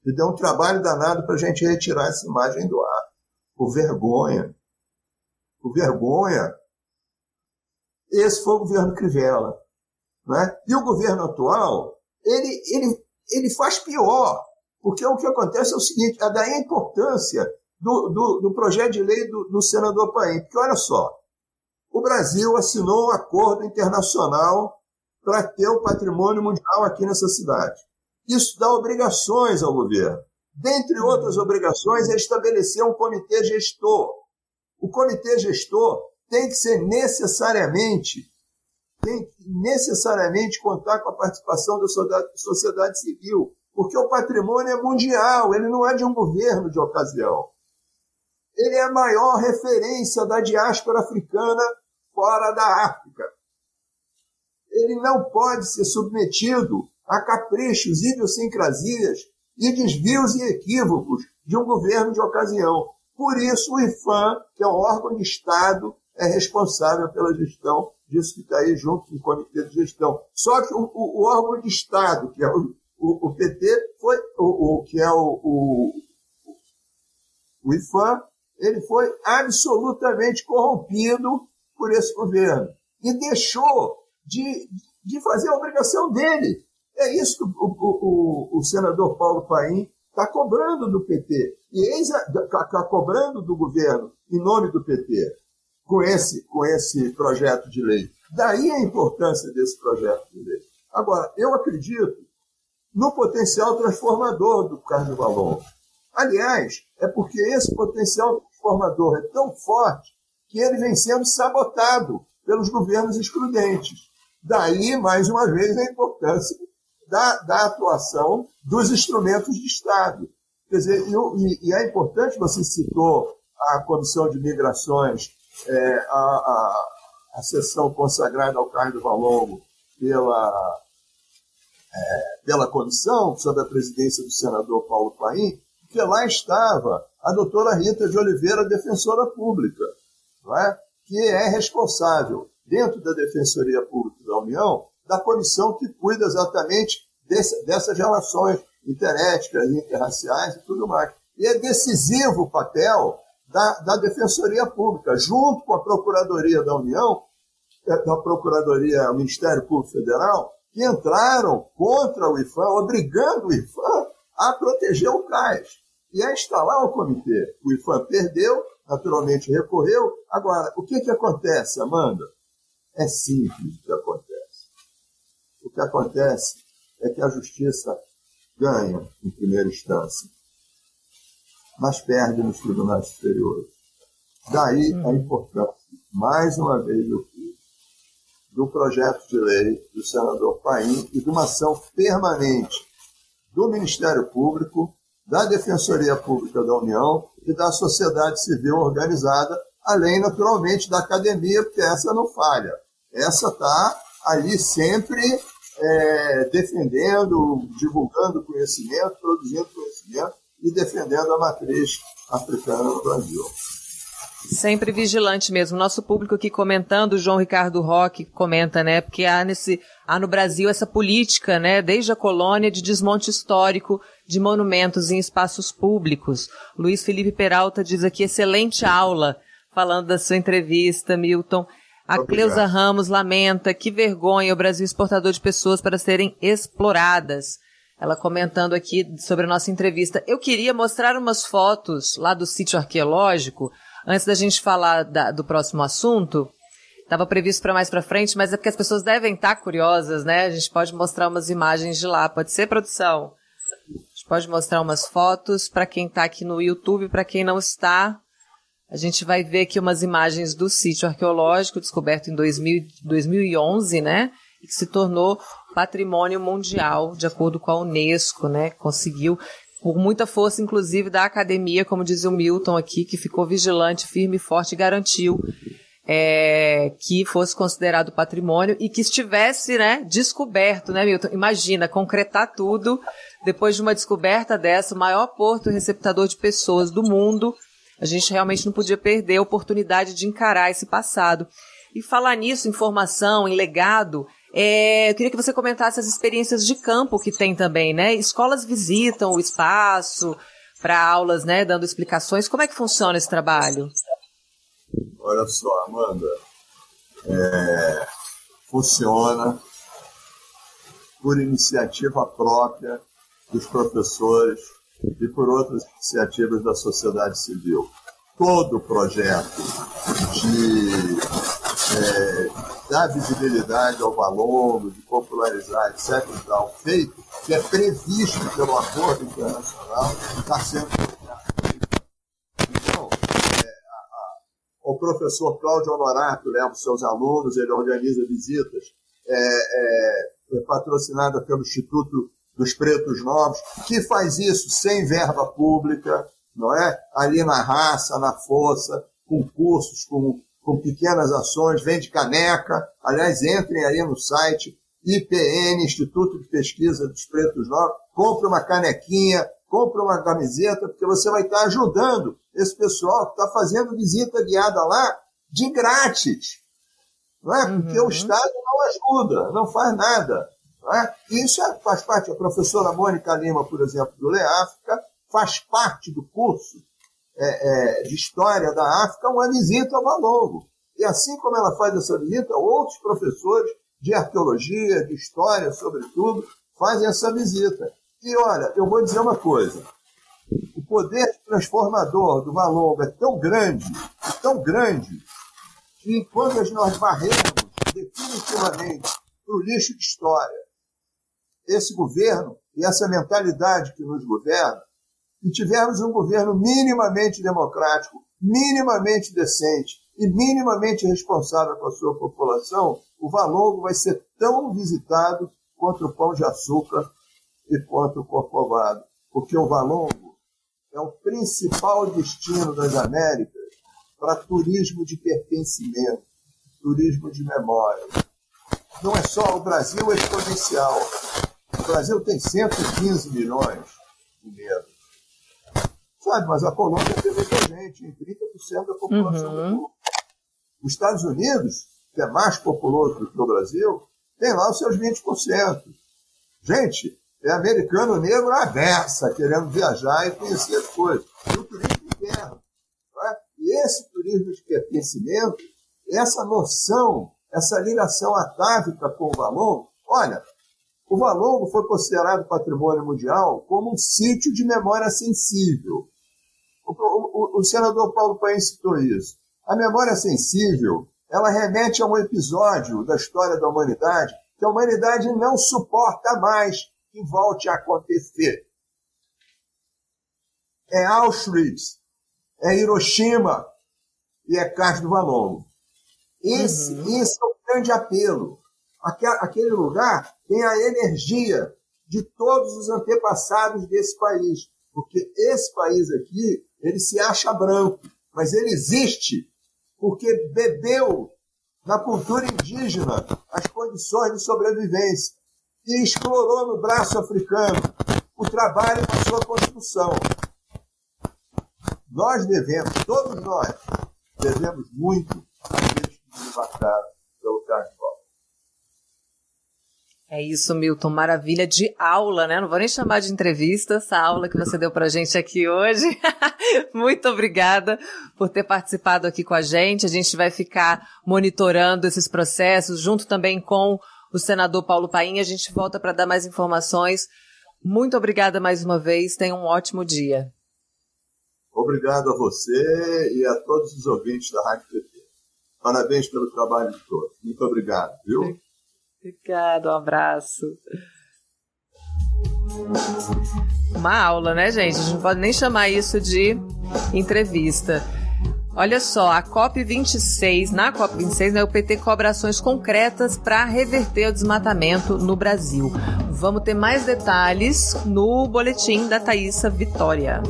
E deu um trabalho danado para a gente retirar essa imagem do ar. Por vergonha. Por vergonha. Esse foi o governo Crivella. Né? E o governo atual, ele, ele, ele faz pior, porque o que acontece é o seguinte, é daí a importância do, do, do projeto de lei do, do senador Paim. Porque olha só, o Brasil assinou um acordo internacional para ter o patrimônio mundial aqui nessa cidade. Isso dá obrigações ao governo. Dentre outras obrigações, é estabelecer um comitê gestor. O comitê gestor tem que ser necessariamente tem que necessariamente contar com a participação da sociedade civil, porque o patrimônio é mundial, ele não é de um governo de ocasião. Ele é a maior referência da diáspora africana fora da África. Ele não pode ser submetido a caprichos, idiosincrasias e desvios e equívocos de um governo de ocasião. Por isso, o IFAM, que é um órgão de Estado, é responsável pela gestão disso que está aí junto com o Comitê de Gestão. Só que o, o, o órgão de Estado, que é o, o, o PT, foi o, que é o, o IFAM, ele foi absolutamente corrompido por esse governo e deixou de, de fazer a obrigação dele. É isso que o, o, o, o senador Paulo Paim está cobrando do PT e está cobrando do governo em nome do PT com esse, com esse projeto de lei. Daí a importância desse projeto de lei. Agora, eu acredito no potencial transformador do Carnaval Longo. Aliás, é porque esse potencial transformador é tão forte que ele vem sendo sabotado pelos governos excludentes. Daí, mais uma vez, a importância da, da atuação dos instrumentos de Estado. Quer dizer, e, e, é importante, você citou a Comissão de Migrações, é, a, a, a sessão consagrada ao Carlos Valongo pela, é, pela comissão, sob a presidência do senador Paulo Paim, que lá estava a doutora Rita de Oliveira, defensora pública, é? que é responsável, dentro da Defensoria Pública da União, da comissão que cuida exatamente desse, dessas relações interéticas, interraciais e tudo mais. E é decisivo o papel da, da Defensoria Pública, junto com a Procuradoria da União, é, da Procuradoria, o Ministério Público Federal, que entraram contra o IFAM, obrigando o IFAM a proteger o CAIS e a instalar o comitê. O IFAM perdeu, naturalmente recorreu. Agora, o que, que acontece, Amanda? É simples o que acontece. O que acontece é que a justiça ganha em primeira instância, mas perde nos tribunais superiores. Daí a importância, mais uma vez eu fiz, do projeto de lei do senador Paim e de uma ação permanente do Ministério Público, da Defensoria Pública da União e da sociedade civil organizada, além, naturalmente, da academia, porque essa não falha. Essa está ali sempre é, defendendo, divulgando conhecimento, produzindo conhecimento e defendendo a matriz africana no Brasil. Sempre vigilante mesmo. Nosso público aqui comentando, o João Ricardo Roque comenta, né? Porque há, nesse, há no Brasil essa política, né? Desde a colônia de desmonte histórico de monumentos em espaços públicos. Luiz Felipe Peralta diz aqui, excelente aula, falando da sua entrevista, Milton. A Cleusa Ramos lamenta, que vergonha o Brasil exportador de pessoas para serem exploradas. Ela comentando aqui sobre a nossa entrevista. Eu queria mostrar umas fotos lá do sítio arqueológico, antes da gente falar da, do próximo assunto. Estava previsto para mais para frente, mas é porque as pessoas devem estar tá curiosas, né? A gente pode mostrar umas imagens de lá. Pode ser, produção? A gente pode mostrar umas fotos para quem está aqui no YouTube, para quem não está. A gente vai ver aqui umas imagens do sítio arqueológico descoberto em 2000, 2011, né? Que se tornou patrimônio mundial, de acordo com a Unesco, né? Conseguiu por muita força, inclusive, da academia, como diz o Milton aqui, que ficou vigilante, firme e forte e garantiu é, que fosse considerado patrimônio e que estivesse, né, descoberto, né, Milton? Imagina, concretar tudo depois de uma descoberta dessa, o maior porto receptador de pessoas do mundo. A gente realmente não podia perder a oportunidade de encarar esse passado. E falar nisso, informação, em legado, é, eu queria que você comentasse as experiências de campo que tem também, né? Escolas visitam o espaço para aulas, né? Dando explicações. Como é que funciona esse trabalho? Olha só, Amanda, é, funciona por iniciativa própria dos professores e por outras iniciativas da sociedade civil. Todo projeto de é, dar visibilidade ao valor, de popularizar, etc. Tal, feito, que é previsto pelo acordo internacional, está sendo Então, é, a, a, o professor Cláudio Honorato leva os seus alunos, ele organiza visitas é, é, é patrocinada pelo Instituto dos Pretos Novos, que faz isso sem verba pública, não é? Ali na raça, na força, com cursos, com com pequenas ações, vende caneca. Aliás, entrem aí no site IPN, Instituto de Pesquisa dos Pretos Novos, compre uma canequinha, compre uma camiseta, porque você vai estar ajudando esse pessoal que está fazendo visita guiada lá de grátis. Não é? Porque uhum. o Estado não ajuda, não faz nada. É? Isso é, faz parte, a professora Mônica Lima, por exemplo, do LEAFRICA, faz parte do curso é, é, de história da África uma visita ao Valongo. E assim como ela faz essa visita, outros professores de arqueologia, de história, sobretudo, fazem essa visita. E olha, eu vou dizer uma coisa: o poder transformador do Valongo é tão grande, tão grande, que enquanto nós varremos definitivamente para o lixo de história esse governo e essa mentalidade que nos governa, e tivermos um governo minimamente democrático, minimamente decente e minimamente responsável com a sua população, o Valongo vai ser tão visitado quanto o Pão de Açúcar e quanto o Corcovado. Porque o Valongo é o principal destino das Américas para turismo de pertencimento, turismo de memória. Não é só o Brasil exponencial. O Brasil tem 115 milhões de negros. Sabe, mas a Colômbia tem muita gente, em 30% da população uhum. do mundo. Os Estados Unidos, que é mais populoso do que o Brasil, tem lá os seus 20%. Gente, é americano negro à versa, querendo viajar e conhecer as coisas. E o turismo interno. É? E esse turismo de pertencimento, essa noção, essa ligação atávica com o valor, olha, o Valongo foi considerado patrimônio mundial como um sítio de memória sensível. O, o, o senador Paulo Paim citou isso. A memória sensível, ela remete a um episódio da história da humanidade que a humanidade não suporta mais que volte a acontecer. É Auschwitz, é Hiroshima e é Castro Valongo. Esse, uhum. esse é o grande apelo aquele lugar tem a energia de todos os antepassados desse país. Porque esse país aqui, ele se acha branco, mas ele existe porque bebeu na cultura indígena as condições de sobrevivência e explorou no braço africano o trabalho da sua construção. Nós devemos, todos nós, devemos muito àqueles que nos mataram pelo carnaval. É isso, Milton. Maravilha de aula, né? Não vou nem chamar de entrevista essa aula que você deu pra gente aqui hoje. *laughs* Muito obrigada por ter participado aqui com a gente. A gente vai ficar monitorando esses processos, junto também com o senador Paulo Paim. A gente volta para dar mais informações. Muito obrigada mais uma vez. Tenha um ótimo dia. Obrigado a você e a todos os ouvintes da Rádio PT. Parabéns pelo trabalho de todos. Muito obrigado, viu? Obrigada, um abraço. Uma aula, né, gente? A gente não pode nem chamar isso de entrevista. Olha só, a COP26, na COP26, né, o PT cobra ações concretas para reverter o desmatamento no Brasil. Vamos ter mais detalhes no boletim da Thaisa Vitória.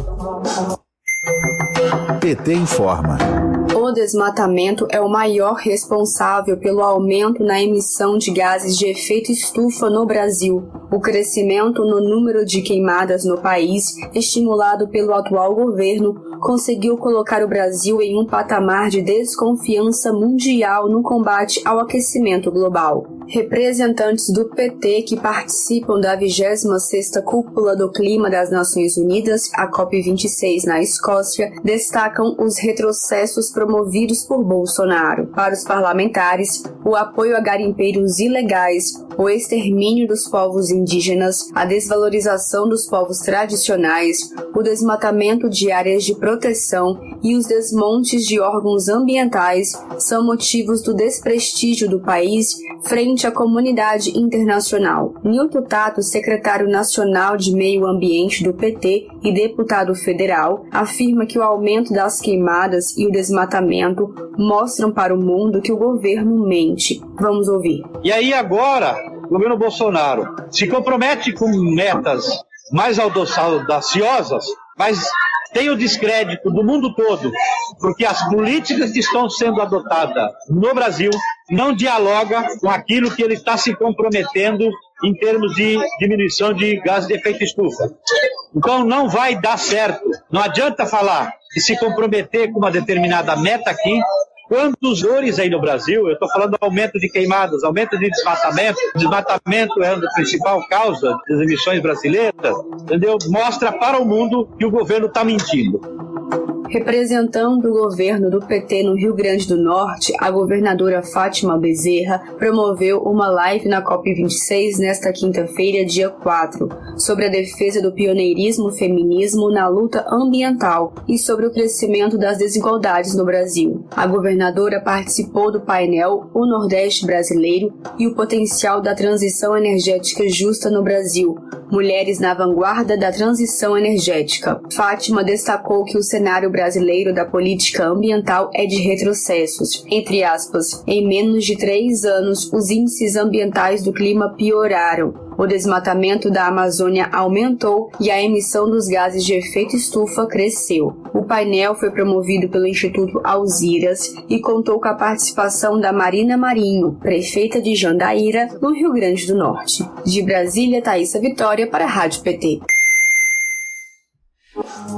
PT informa. O desmatamento é o maior responsável pelo aumento na emissão de gases de efeito estufa no Brasil. O crescimento no número de queimadas no país, estimulado pelo atual governo, conseguiu colocar o Brasil em um patamar de desconfiança mundial no combate ao aquecimento global. Representantes do PT que participam da 26ª Cúpula do Clima das Nações Unidas, a COP26 na Escócia, destacam os retrocessos promovidos por Bolsonaro. Para os parlamentares, o apoio a garimpeiros ilegais, o extermínio dos povos indígenas, a desvalorização dos povos tradicionais, o desmatamento de áreas de proteção e os desmontes de órgãos ambientais são motivos do desprestígio do país frente à comunidade internacional. Nilton Tato, secretário nacional de Meio Ambiente do PT e deputado federal, afirma que o aumento das queimadas e o desmatamento mostram para o mundo que o governo mente. Vamos ouvir. E aí agora, o governo Bolsonaro se compromete com metas mais audaciosas, mas tem o descrédito do mundo todo, porque as políticas que estão sendo adotadas no Brasil não dialoga com aquilo que ele está se comprometendo em termos de diminuição de gases de efeito estufa. Então não vai dar certo. Não adianta falar e se comprometer com uma determinada meta aqui Quantos dores aí no Brasil? Eu estou falando do aumento de queimadas, aumento de desmatamento. Desmatamento é a principal causa das emissões brasileiras, entendeu? Mostra para o mundo que o governo está mentindo. Representando o governo do PT no Rio Grande do Norte, a governadora Fátima Bezerra promoveu uma live na COP26 nesta quinta-feira, dia 4, sobre a defesa do pioneirismo feminismo na luta ambiental e sobre o crescimento das desigualdades no Brasil. A governadora participou do painel O Nordeste Brasileiro e o Potencial da Transição Energética Justa no Brasil, Mulheres na Vanguarda da Transição Energética. Fátima destacou que o cenário brasileiro da política ambiental é de retrocessos. Entre aspas, em menos de três anos, os índices ambientais do clima pioraram. O desmatamento da Amazônia aumentou e a emissão dos gases de efeito estufa cresceu. O painel foi promovido pelo Instituto Alziras e contou com a participação da Marina Marinho, prefeita de Jandaíra, no Rio Grande do Norte. De Brasília, Thaisa Vitória para a Rádio PT.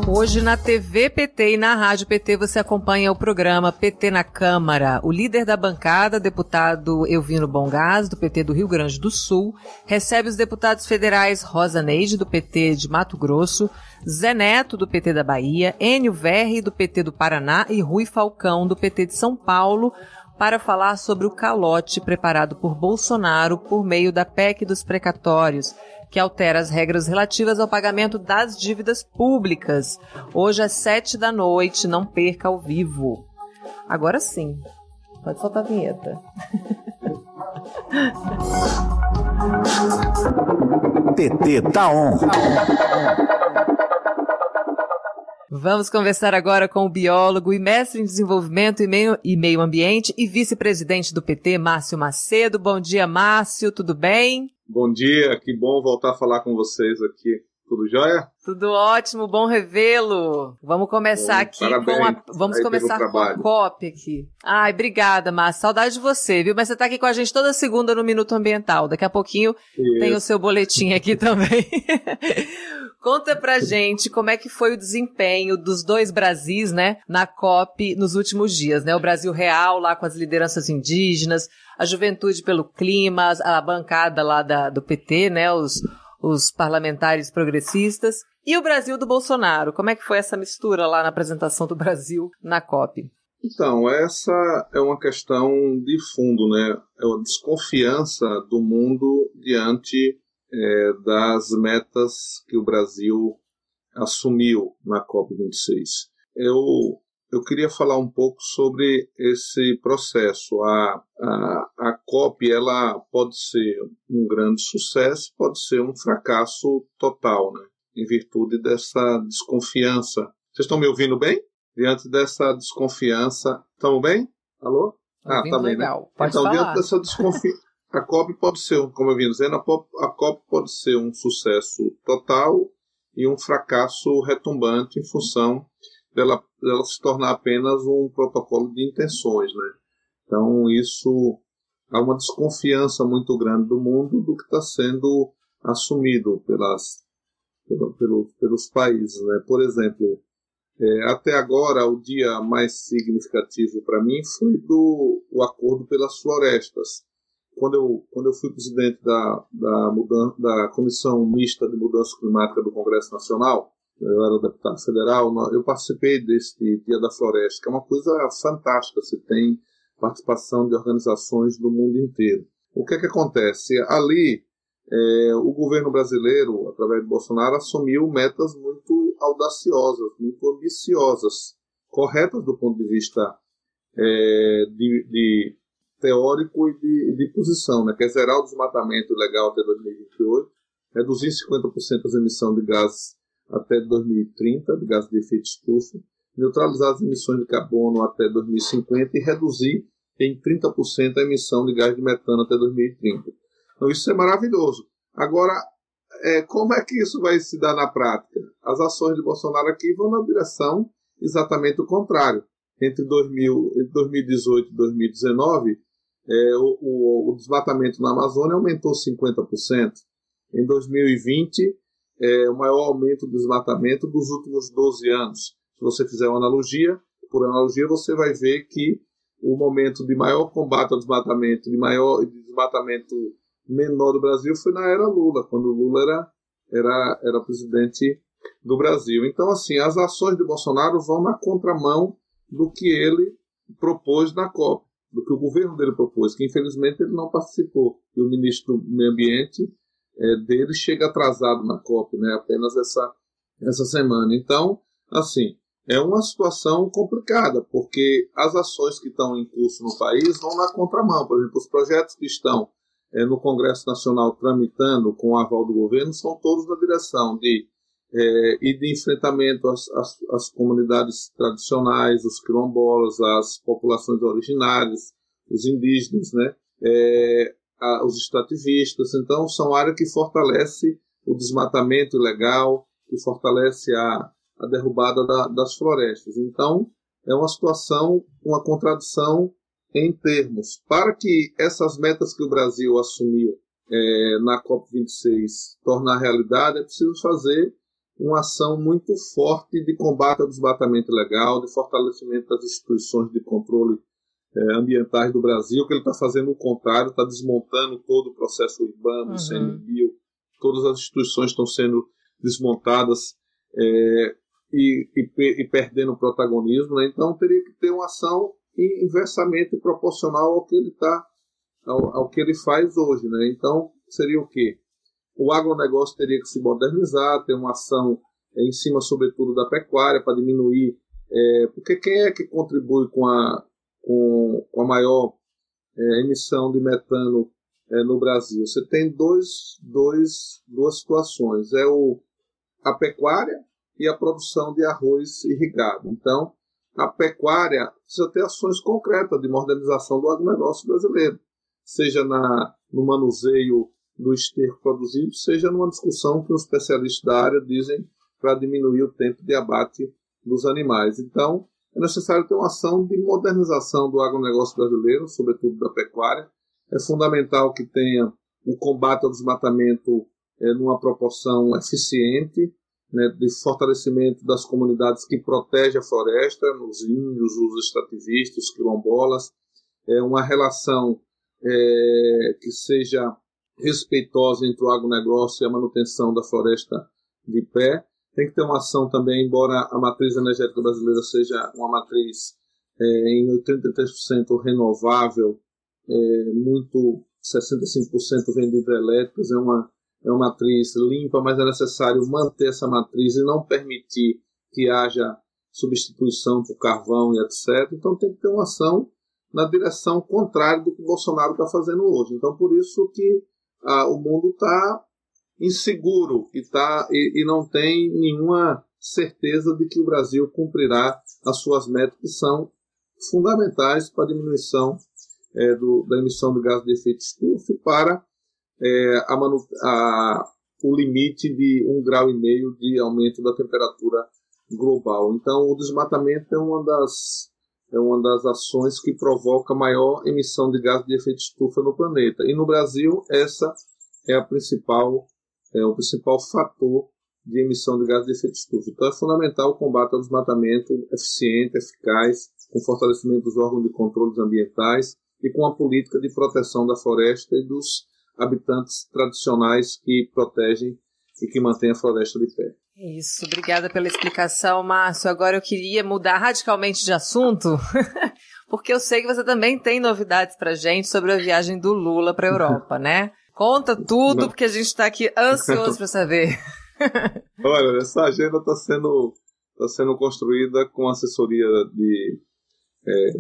Hoje na TV PT e na Rádio PT você acompanha o programa PT na Câmara. O líder da bancada, deputado Elvino Bongás, do PT do Rio Grande do Sul, recebe os deputados federais Rosa Neide, do PT de Mato Grosso, Zé Neto, do PT da Bahia, Enio Verri, do PT do Paraná e Rui Falcão, do PT de São Paulo, para falar sobre o calote preparado por Bolsonaro por meio da PEC dos precatórios que altera as regras relativas ao pagamento das dívidas públicas. Hoje às sete da noite, não perca ao vivo. Agora sim, pode soltar a vinheta. PT tá on. Vamos conversar agora com o biólogo e mestre em desenvolvimento e meio, e meio ambiente e vice-presidente do PT, Márcio Macedo. Bom dia, Márcio, tudo bem? Bom dia, que bom voltar a falar com vocês aqui. Tudo jóia? Tudo ótimo, bom revê-lo. Vamos começar bom, aqui parabéns. com a, vamos Aí começar com a COP aqui. Ai, obrigada, Márcio. Saudade de você, viu? Mas você está aqui com a gente toda segunda no Minuto Ambiental. Daqui a pouquinho Isso. tem o seu boletim aqui *laughs* também. Conta pra gente como é que foi o desempenho dos dois Brasis, né, na COP nos últimos dias, né? O Brasil real lá com as lideranças indígenas, a Juventude pelo Clima, a bancada lá da, do PT, né? Os, os parlamentares progressistas. E o Brasil do Bolsonaro. Como é que foi essa mistura lá na apresentação do Brasil na COP? Então, essa é uma questão de fundo, né? É uma desconfiança do mundo diante é, das metas que o Brasil assumiu na COP26. Eu eu queria falar um pouco sobre esse processo. A, a, a COP ela pode ser um grande sucesso, pode ser um fracasso total, né? em virtude dessa desconfiança. Vocês estão me ouvindo bem? Diante dessa desconfiança. Estamos bem? Alô? Ah, tá bem. Né? Legal. Né? Pode então, falar. diante dessa desconfiança. *laughs* A COP pode ser, como eu vim dizendo, a COP, a COP pode ser um sucesso total e um fracasso retumbante em função dela, dela se tornar apenas um protocolo de intenções, né? Então isso há uma desconfiança muito grande do mundo do que está sendo assumido pelas, pelo, pelo, pelos países, né? Por exemplo, é, até agora o dia mais significativo para mim foi do o acordo pelas florestas. quando eu, quando eu fui presidente da, da, mudança, da Comissão Mista de Mudança Climática do Congresso Nacional, eu era deputado federal, eu participei desse Dia da Floresta, que é uma coisa fantástica. Você tem participação de organizações do mundo inteiro. O que é que acontece? Ali, é, o governo brasileiro, através de Bolsonaro, assumiu metas muito audaciosas, muito ambiciosas, corretas do ponto de vista é, de, de, teórico e de, de posição, né? que é zerar o desmatamento ilegal até 2028, reduzir 50% as emissões de gases até 2030, de gases de efeito estufa, neutralizar as emissões de carbono até 2050 e reduzir em 30% a emissão de gás de metano até 2030. Então isso é maravilhoso. Agora, é, como é que isso vai se dar na prática? As ações de Bolsonaro aqui vão na direção exatamente o contrário. Entre, 2000, entre 2018 e 2019, é, o, o, o, desmatamento na Amazônia aumentou 50%. Em 2020, é, o maior aumento do desmatamento dos últimos 12 anos. Se você fizer uma analogia, por analogia, você vai ver que o momento de maior combate ao desmatamento, de maior de desmatamento menor do Brasil foi na era Lula, quando Lula era, era, era presidente do Brasil. Então, assim, as ações de Bolsonaro vão na contramão do que ele propôs na COP, do que o governo dele propôs, que infelizmente ele não participou. E o ministro do Meio Ambiente é, dele chega atrasado na COP, né, apenas essa, essa semana. Então, assim, é uma situação complicada, porque as ações que estão em curso no país vão na contramão. Por exemplo, os projetos que estão é, no Congresso Nacional tramitando com o aval do governo são todos na direção de é, e de enfrentamento às, às, às, comunidades tradicionais, os quilombolas, as populações originárias, os indígenas, né, é, a, os extrativistas. Então, são áreas que fortalecem o desmatamento ilegal, que fortalece a, a derrubada da, das florestas. Então, é uma situação, uma contradição em termos. Para que essas metas que o Brasil assumiu é, na COP26 tornar realidade, é preciso fazer uma ação muito forte de combate ao desmatamento ilegal, de fortalecimento das instituições de controle é, ambientais do Brasil, que ele está fazendo o contrário, está desmontando todo o processo urbano, uhum. o CNBio, todas as instituições estão sendo desmontadas. É, e, e, e perdendo protagonismo, né? então teria que ter uma ação inversamente proporcional ao que ele tá, ao, ao, que ele faz hoje, né? Então seria o quê? O agronegócio teria que se modernizar, ter uma ação é, em cima, sobretudo, da pecuária para diminuir, é, porque quem é que contribui com a, com, a maior é, emissão de metano é, no Brasil? Você tem dois, dois, duas situações, é o a pecuária e a produção de arroz irrigado. Então, a pecuária precisa ter ações concretas de modernização do agronegócio brasileiro, seja na, no manuseio do esterco produzido, seja numa discussão que os especialistas da área dizem para diminuir o tempo de abate dos animais. Então, é necessário ter uma ação de modernização do agronegócio brasileiro, sobretudo da pecuária. É fundamental que tenha um combate ao desmatamento é, numa proporção eficiente, né, de fortalecimento das comunidades que protegem a floresta, os índios, os extrativistas, os quilombolas, é uma relação é, que seja respeitosa entre o agronegócio e a manutenção da floresta de pé. Tem que ter uma ação também, embora a matriz energética brasileira seja uma matriz é, em 83% renovável, é, muito 65% vem de hidrelétricas, é uma é uma matriz limpa, mas é necessário manter essa matriz e não permitir que haja substituição por carvão e etc. Então tem que ter uma ação na direção contrária do que o Bolsonaro está fazendo hoje. Então por isso que ah, o mundo está inseguro e, tá, e, e, não tem nenhuma certeza de que o Brasil cumprirá as suas metas que são fundamentais para a diminuição é, do, da emissão de gás de efeito estufa e para é, a manu, a, o limite de um grau e meio de aumento da temperatura global. Então, o desmatamento é uma das é uma das ações que provoca maior emissão de gás de efeito estufa no planeta. E no Brasil, essa é a principal é o principal fator de emissão de gás de efeito estufa. Então, é fundamental o combate ao desmatamento eficiente, eficaz, com fortalecimento dos órgãos de controles ambientais, e com a política de proteção da floresta e dos habitantes tradicionais que protegem e que mantêm a floresta de pé. Isso, obrigada pela explicação, Márcio. Agora eu queria mudar radicalmente de assunto, *laughs* porque eu sei que você também tem novidades para gente sobre a viagem do Lula para a Europa, né? Conta tudo, porque a gente está aqui ansioso para saber. *laughs* Olha, essa agenda está sendo, tá sendo construída com assessoria de, é,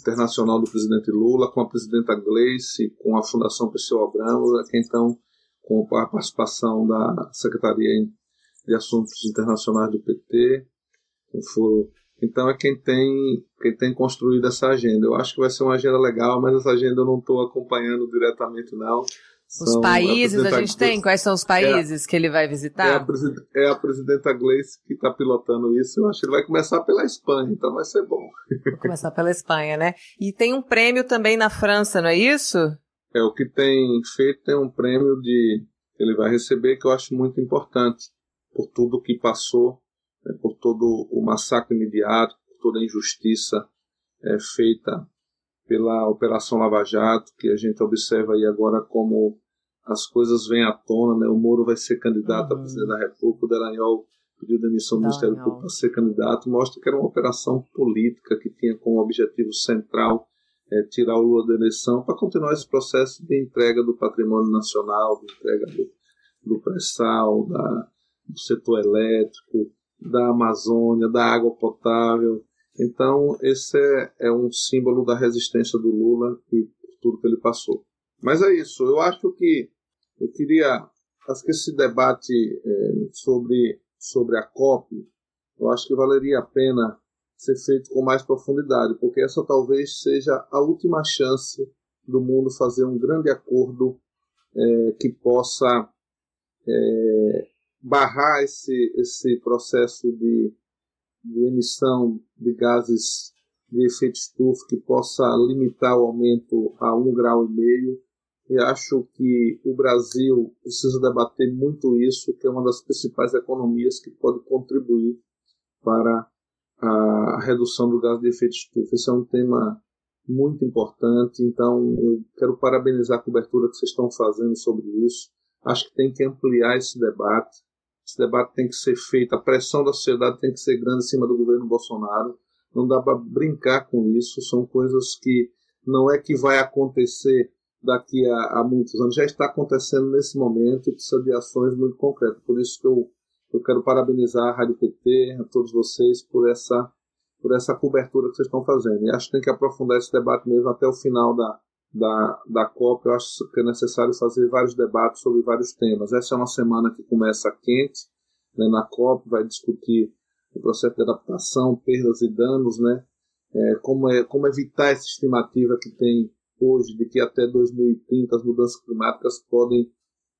internacional do presidente Lula, com a presidenta Gleice, com a Fundação Pessoa Abramo, aqui então com a participação da Secretaria de Assuntos Internacionais do PT. Então é quem tem, quem tem construído essa agenda. Eu acho que vai ser uma agenda legal, mas essa agenda eu não estou acompanhando diretamente não. Os São países a, a gente tem? Quais são os é países é, que ele vai visitar? É a, é a presidenta Gleice que está pilotando isso. Eu acho que ele vai começar pela Espanha, então vai ser bom. Vou começar pela Espanha, né? E tem um prêmio também na França, não é isso? É, o que tem feito tem um prêmio de que ele vai receber que eu acho muito importante por tudo que passou, né, por todo o massacre imediato, por toda a injustiça é, feita pela Operação Lava Jato, que a gente observa aí agora como as coisas vêm à tona, né? O Moro vai ser candidato uhum. a presidente da República, o Delanhol pediu demissão do Ministério Público para ser candidato, mostra que era uma operação política que tinha como objetivo central é, tirar o Lula da eleição para continuar esse processo de entrega do patrimônio nacional, de entrega do, do pré-sal, da, do setor elétrico, da Amazônia, da água potável. Então, esse é, é um símbolo da resistência do Lula e tudo que ele passou. Mas é isso, eu acho que eu queria, acho que esse debate é, sobre, sobre a COP, eu acho que valeria a pena ser feito com mais profundidade, porque essa talvez seja a última chance do mundo fazer um grande acordo é, que possa é, barrar esse, esse processo de, de emissão de gases de efeito estufa, que possa limitar o aumento a um grau e meio. E acho que o Brasil precisa debater muito isso, que é uma das principais economias que pode contribuir para a redução do gás de efeito estufa. Esse é um tema muito importante, então eu quero parabenizar a cobertura que vocês estão fazendo sobre isso. Acho que tem que ampliar esse debate. Esse debate tem que ser feito, a pressão da sociedade tem que ser grande em cima do governo Bolsonaro. Não dá para brincar com isso, são coisas que não é que vai acontecer daqui a, a, muitos anos, já está acontecendo nesse momento e precisa de ações muito concretas. Por isso que eu, eu quero parabenizar a Rádio PT, a todos vocês, por essa, por essa cobertura que vocês estão fazendo. E acho que tem que aprofundar esse debate mesmo até o final da, da, da COP, eu acho que é necessário fazer vários debates sobre vários temas. Essa é uma semana que começa quente, né, na COP, vai discutir o processo de adaptação, perdas e danos, né, é, como, é, como evitar essa estimativa que tem hoje de que até 2030 as mudanças climáticas podem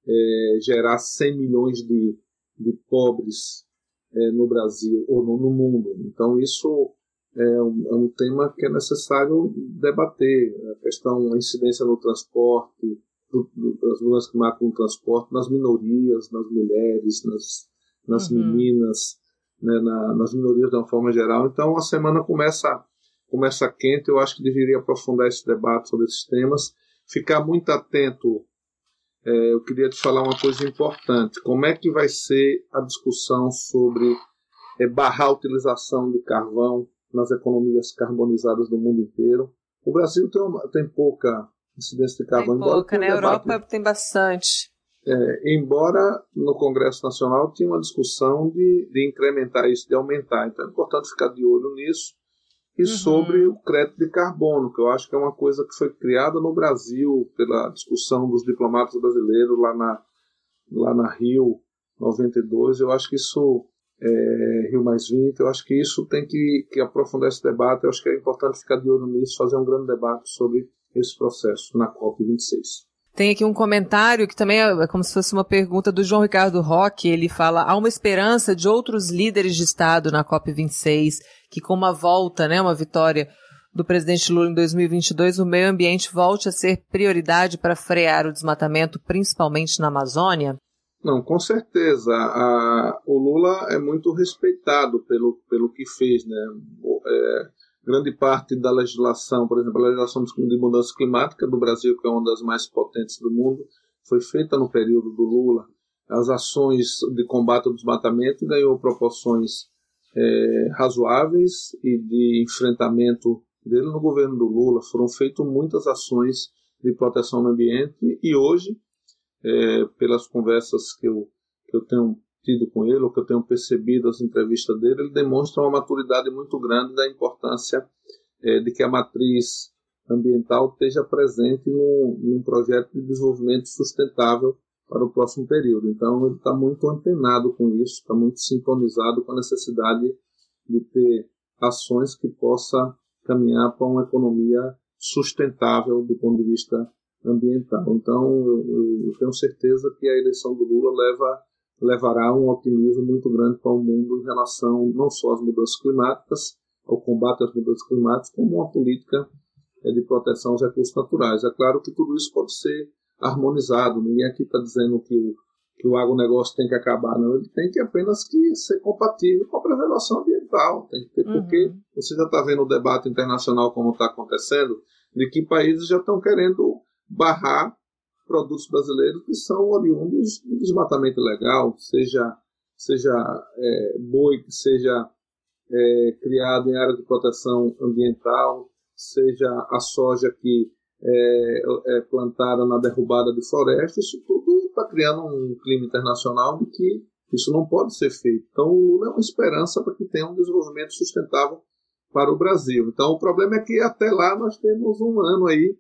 é, gerar 100 milhões de, de pobres é, no Brasil ou no, no mundo. Então isso é um, é um tema que é necessário debater. A questão, a incidência no transporte, do, do, das mudanças climáticas no transporte, nas minorias, nas mulheres, nas, nas uhum. meninas, né, na, nas minorias de uma forma geral. Então a semana começa, começa quente, eu acho que deveria aprofundar esse debate sobre esses temas, ficar muito atento. É, eu queria te falar uma coisa importante. Como é que vai ser a discussão sobre é, barrar a utilização de carvão nas economias carbonizadas do mundo inteiro. O Brasil tem, uma, tem pouca incidência de carbono. Tem pouca, né? A Europa tem bastante. É, embora no Congresso Nacional tinha uma discussão de, de incrementar isso, de aumentar. Então é importante ficar de olho nisso. E uhum. sobre o crédito de carbono, que eu acho que é uma coisa que foi criada no Brasil pela discussão dos diplomatas brasileiros lá na, lá na Rio 92. Eu acho que isso é, Rio Mais 20. Eu acho que isso tem que, que aprofundar esse debate. Eu acho que é importante ficar de olho nisso, fazer um grande debate sobre esse processo na COP26. Tem aqui um comentário que também é como se fosse uma pergunta do João Ricardo Roque. Ele fala: há uma esperança de outros líderes de Estado na COP26 que, com uma volta, né, uma vitória do presidente Lula em 2022, o meio ambiente volte a ser prioridade para frear o desmatamento, principalmente na Amazônia? Não, com certeza. A, o Lula é muito respeitado pelo, pelo que fez, né? É, grande parte da legislação, por exemplo, a legislação de mudança climática do Brasil, que é uma das mais potentes do mundo, foi feita no período do Lula. As ações de combate ao desmatamento ganhou proporções é, razoáveis e de enfrentamento dele no governo do Lula. Foram feitas muitas ações de proteção ao ambiente e hoje, é, pelas conversas que eu, que eu tenho tido com ele, ou que eu tenho percebido as entrevistas dele, ele demonstra uma maturidade muito grande da importância é, de que a matriz ambiental esteja presente num, num projeto de desenvolvimento sustentável para o próximo período. Então, ele está muito antenado com isso, está muito sintonizado com a necessidade de ter ações que possa caminhar para uma economia sustentável do ponto de vista ambiental. Então, eu, eu tenho certeza que a eleição do Lula leva, levará um otimismo muito grande para o mundo em relação não só às mudanças climáticas, ao combate às mudanças climáticas, como uma política é, de proteção aos recursos naturais. É claro que tudo isso pode ser harmonizado. Ninguém aqui está dizendo que o, que o agronegócio tem que acabar, não. Ele tem que apenas que ser compatível com a preservação ambiental. Tem que ter, uhum. Porque você já está vendo o debate internacional como está acontecendo, de que países já estão querendo barrar produtos brasileiros que são oriundos do desmatamento ilegal, seja, seja é, boi que seja é, criado em área de proteção ambiental, seja a soja que é, é, plantada na derrubada de florestas, isso tudo está criando um clima internacional de que isso não pode ser feito. Então, o Lula é uma esperança para que tenha um desenvolvimento sustentável para o Brasil. Então, o problema é que até lá nós temos um ano aí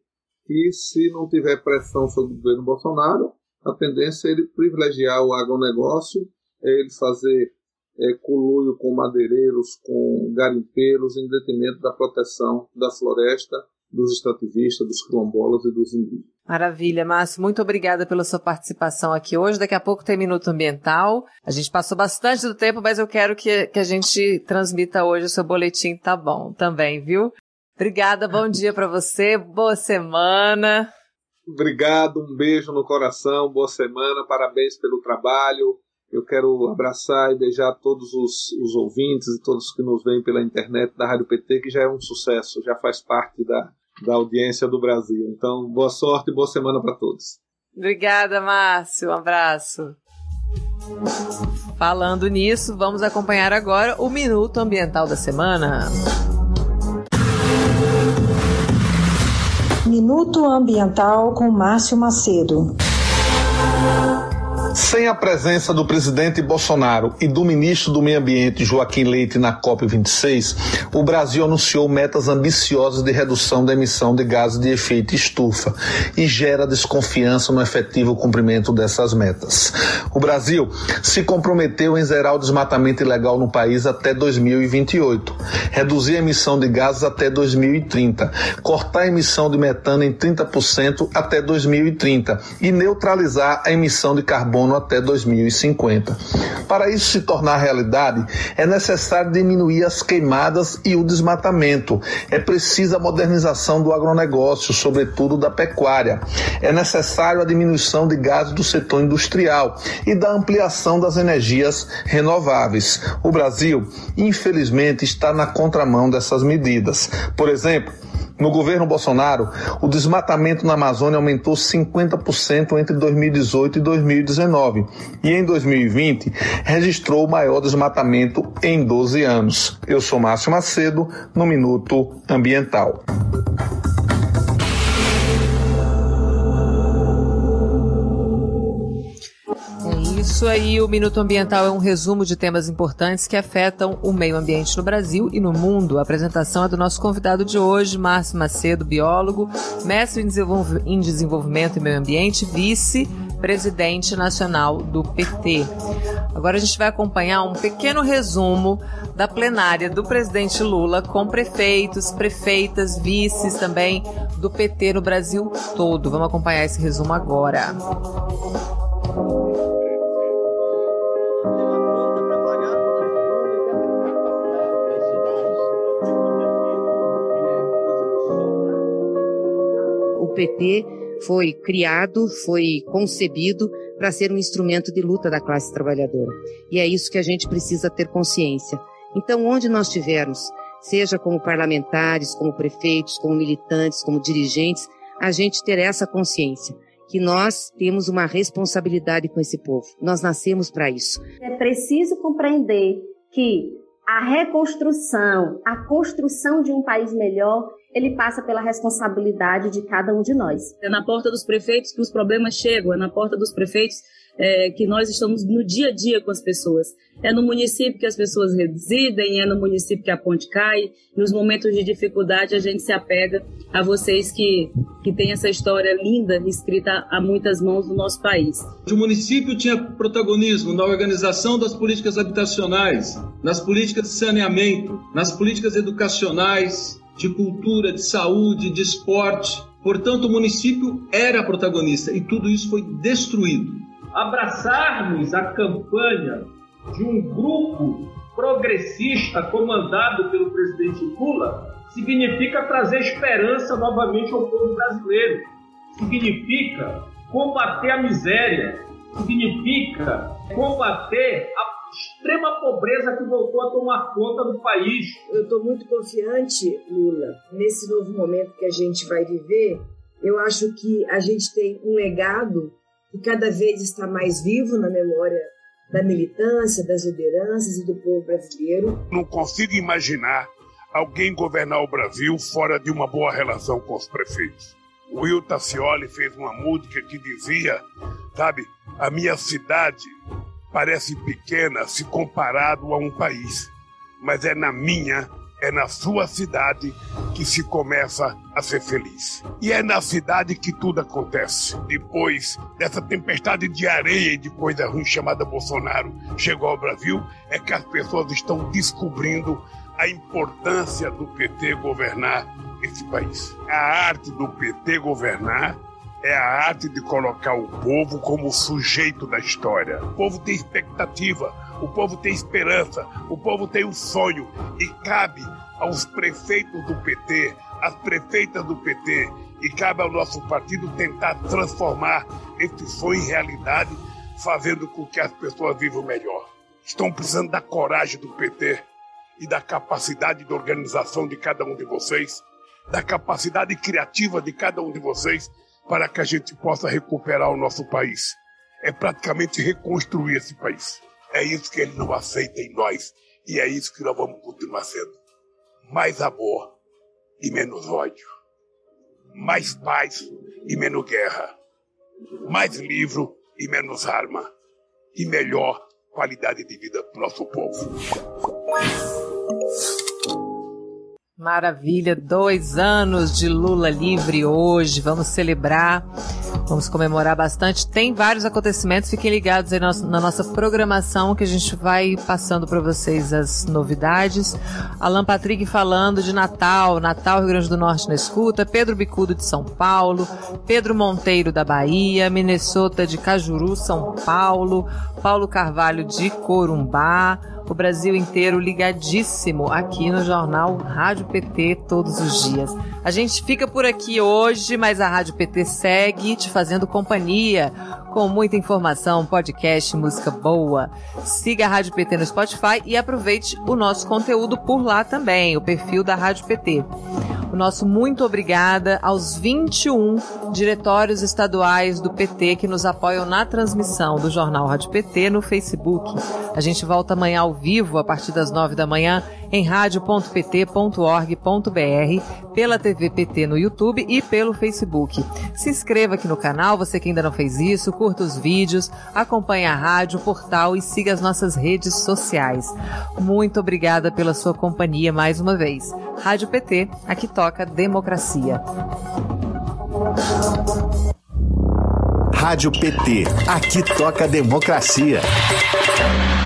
que, se não tiver pressão sobre o governo Bolsonaro, a tendência é ele privilegiar o agronegócio, é ele fazer é, coluio com madeireiros, com garimpeiros, em detrimento da proteção da floresta dos extrativistas, dos quilombolas e dos indígenas. Maravilha, Márcio. Muito obrigada pela sua participação aqui hoje. Daqui a pouco tem Minuto Ambiental. A gente passou bastante do tempo, mas eu quero que, que a gente transmita hoje o seu boletim, tá bom também, viu? Obrigada, bom dia para você, boa semana. Obrigado, um beijo no coração, boa semana, parabéns pelo trabalho. Eu quero abraçar e beijar todos os, os ouvintes e todos que nos veem pela internet da Rádio PT, que já é um sucesso, já faz parte da, da audiência do Brasil. Então, boa sorte e boa semana para todos. Obrigada, Márcio. Um abraço. Falando nisso, vamos acompanhar agora o Minuto Ambiental da Semana. Minuto Ambiental com Márcio Macedo. Sem a presença do presidente Bolsonaro e do ministro do Meio Ambiente, Joaquim Leite, na COP26, o Brasil anunciou metas ambiciosas de redução da emissão de gases de efeito estufa e gera desconfiança no efetivo cumprimento dessas metas. O Brasil se comprometeu em zerar o desmatamento ilegal no país até 2028, reduzir a emissão de gases até 2030, cortar a emissão de metano em 30% até 2030 e neutralizar a emissão de carbono carbono até 2050. Para isso se tornar realidade, é necessário diminuir as queimadas e o desmatamento. É precisa a modernização do agronegócio, sobretudo da pecuária. É necessário a diminuição de gases do setor industrial e da ampliação das energias renováveis. O Brasil, infelizmente, está na contramão dessas medidas. Por exemplo, no governo Bolsonaro, o desmatamento na Amazônia aumentou 50% entre 2018 e 2019 e em 2020 registrou o maior desmatamento em 12 anos. Eu sou Márcio Macedo, no Minuto Ambiental. Isso aí, o Minuto Ambiental é um resumo de temas importantes que afetam o meio ambiente no Brasil e no mundo. A apresentação é do nosso convidado de hoje, Márcio Macedo, biólogo, mestre em desenvolvimento e meio ambiente, vice-presidente nacional do PT. Agora a gente vai acompanhar um pequeno resumo da plenária do presidente Lula com prefeitos, prefeitas, vices também do PT no Brasil todo. Vamos acompanhar esse resumo agora. PT foi criado, foi concebido para ser um instrumento de luta da classe trabalhadora. E é isso que a gente precisa ter consciência. Então, onde nós tivermos seja como parlamentares, como prefeitos, como militantes, como dirigentes, a gente ter essa consciência que nós temos uma responsabilidade com esse povo. Nós nascemos para isso. É preciso compreender que a reconstrução, a construção de um país melhor, ele passa pela responsabilidade de cada um de nós. É na porta dos prefeitos que os problemas chegam, é na porta dos prefeitos é, que nós estamos no dia a dia com as pessoas. É no município que as pessoas residem, é no município que a ponte cai. Nos momentos de dificuldade, a gente se apega a vocês que, que têm essa história linda escrita a muitas mãos do nosso país. O município tinha protagonismo na organização das políticas habitacionais, nas políticas de saneamento, nas políticas educacionais, de cultura, de saúde, de esporte. Portanto, o município era protagonista e tudo isso foi destruído abraçarmos a campanha de um grupo progressista comandado pelo presidente Lula significa trazer esperança novamente ao povo brasileiro. Significa combater a miséria, significa combater a extrema pobreza que voltou a tomar conta do país. Eu estou muito confiante, Lula, nesse novo momento que a gente vai viver. Eu acho que a gente tem um legado que cada vez está mais vivo na memória da militância, das lideranças e do povo brasileiro. Não consigo imaginar alguém governar o Brasil fora de uma boa relação com os prefeitos. O Will Tacioli fez uma música que dizia, sabe, a minha cidade parece pequena se comparado a um país, mas é na minha é na sua cidade que se começa a ser feliz. E é na cidade que tudo acontece. Depois dessa tempestade de areia e de coisa ruim chamada Bolsonaro chegou ao Brasil, é que as pessoas estão descobrindo a importância do PT governar esse país. A arte do PT governar é a arte de colocar o povo como sujeito da história. O povo tem expectativa, o povo tem esperança, o povo tem um sonho e cabe aos prefeitos do PT, às prefeitas do PT e cabe ao nosso partido tentar transformar esse sonho em realidade, fazendo com que as pessoas vivam melhor. Estão precisando da coragem do PT e da capacidade de organização de cada um de vocês, da capacidade criativa de cada um de vocês para que a gente possa recuperar o nosso país. É praticamente reconstruir esse país. É isso que ele não aceita em nós. E é isso que nós vamos continuar sendo. Mais amor e menos ódio. Mais paz e menos guerra. Mais livro e menos arma. E melhor qualidade de vida para o nosso povo. Maravilha, dois anos de Lula livre hoje. Vamos celebrar, vamos comemorar bastante. Tem vários acontecimentos, fiquem ligados aí na nossa programação que a gente vai passando para vocês as novidades. Alan Patrick falando de Natal, Natal Rio Grande do Norte na escuta, Pedro Bicudo de São Paulo, Pedro Monteiro da Bahia, Minnesota de Cajuru, São Paulo, Paulo Carvalho de Corumbá o Brasil inteiro ligadíssimo aqui no jornal Rádio PT todos os dias. A gente fica por aqui hoje, mas a Rádio PT segue te fazendo companhia com muita informação, podcast, música boa. Siga a Rádio PT no Spotify e aproveite o nosso conteúdo por lá também, o perfil da Rádio PT. O nosso muito obrigada aos 21 diretórios estaduais do PT que nos apoiam na transmissão do Jornal Rádio PT no Facebook. A gente volta amanhã ao vivo a partir das nove da manhã em radio.pt.org.br, pela TV PT no YouTube e pelo Facebook. Se inscreva aqui no canal, você que ainda não fez isso, curta os vídeos, acompanhe a rádio, o portal e siga as nossas redes sociais. Muito obrigada pela sua companhia mais uma vez. Rádio PT, aqui toca democracia. Rádio PT, aqui toca democracia.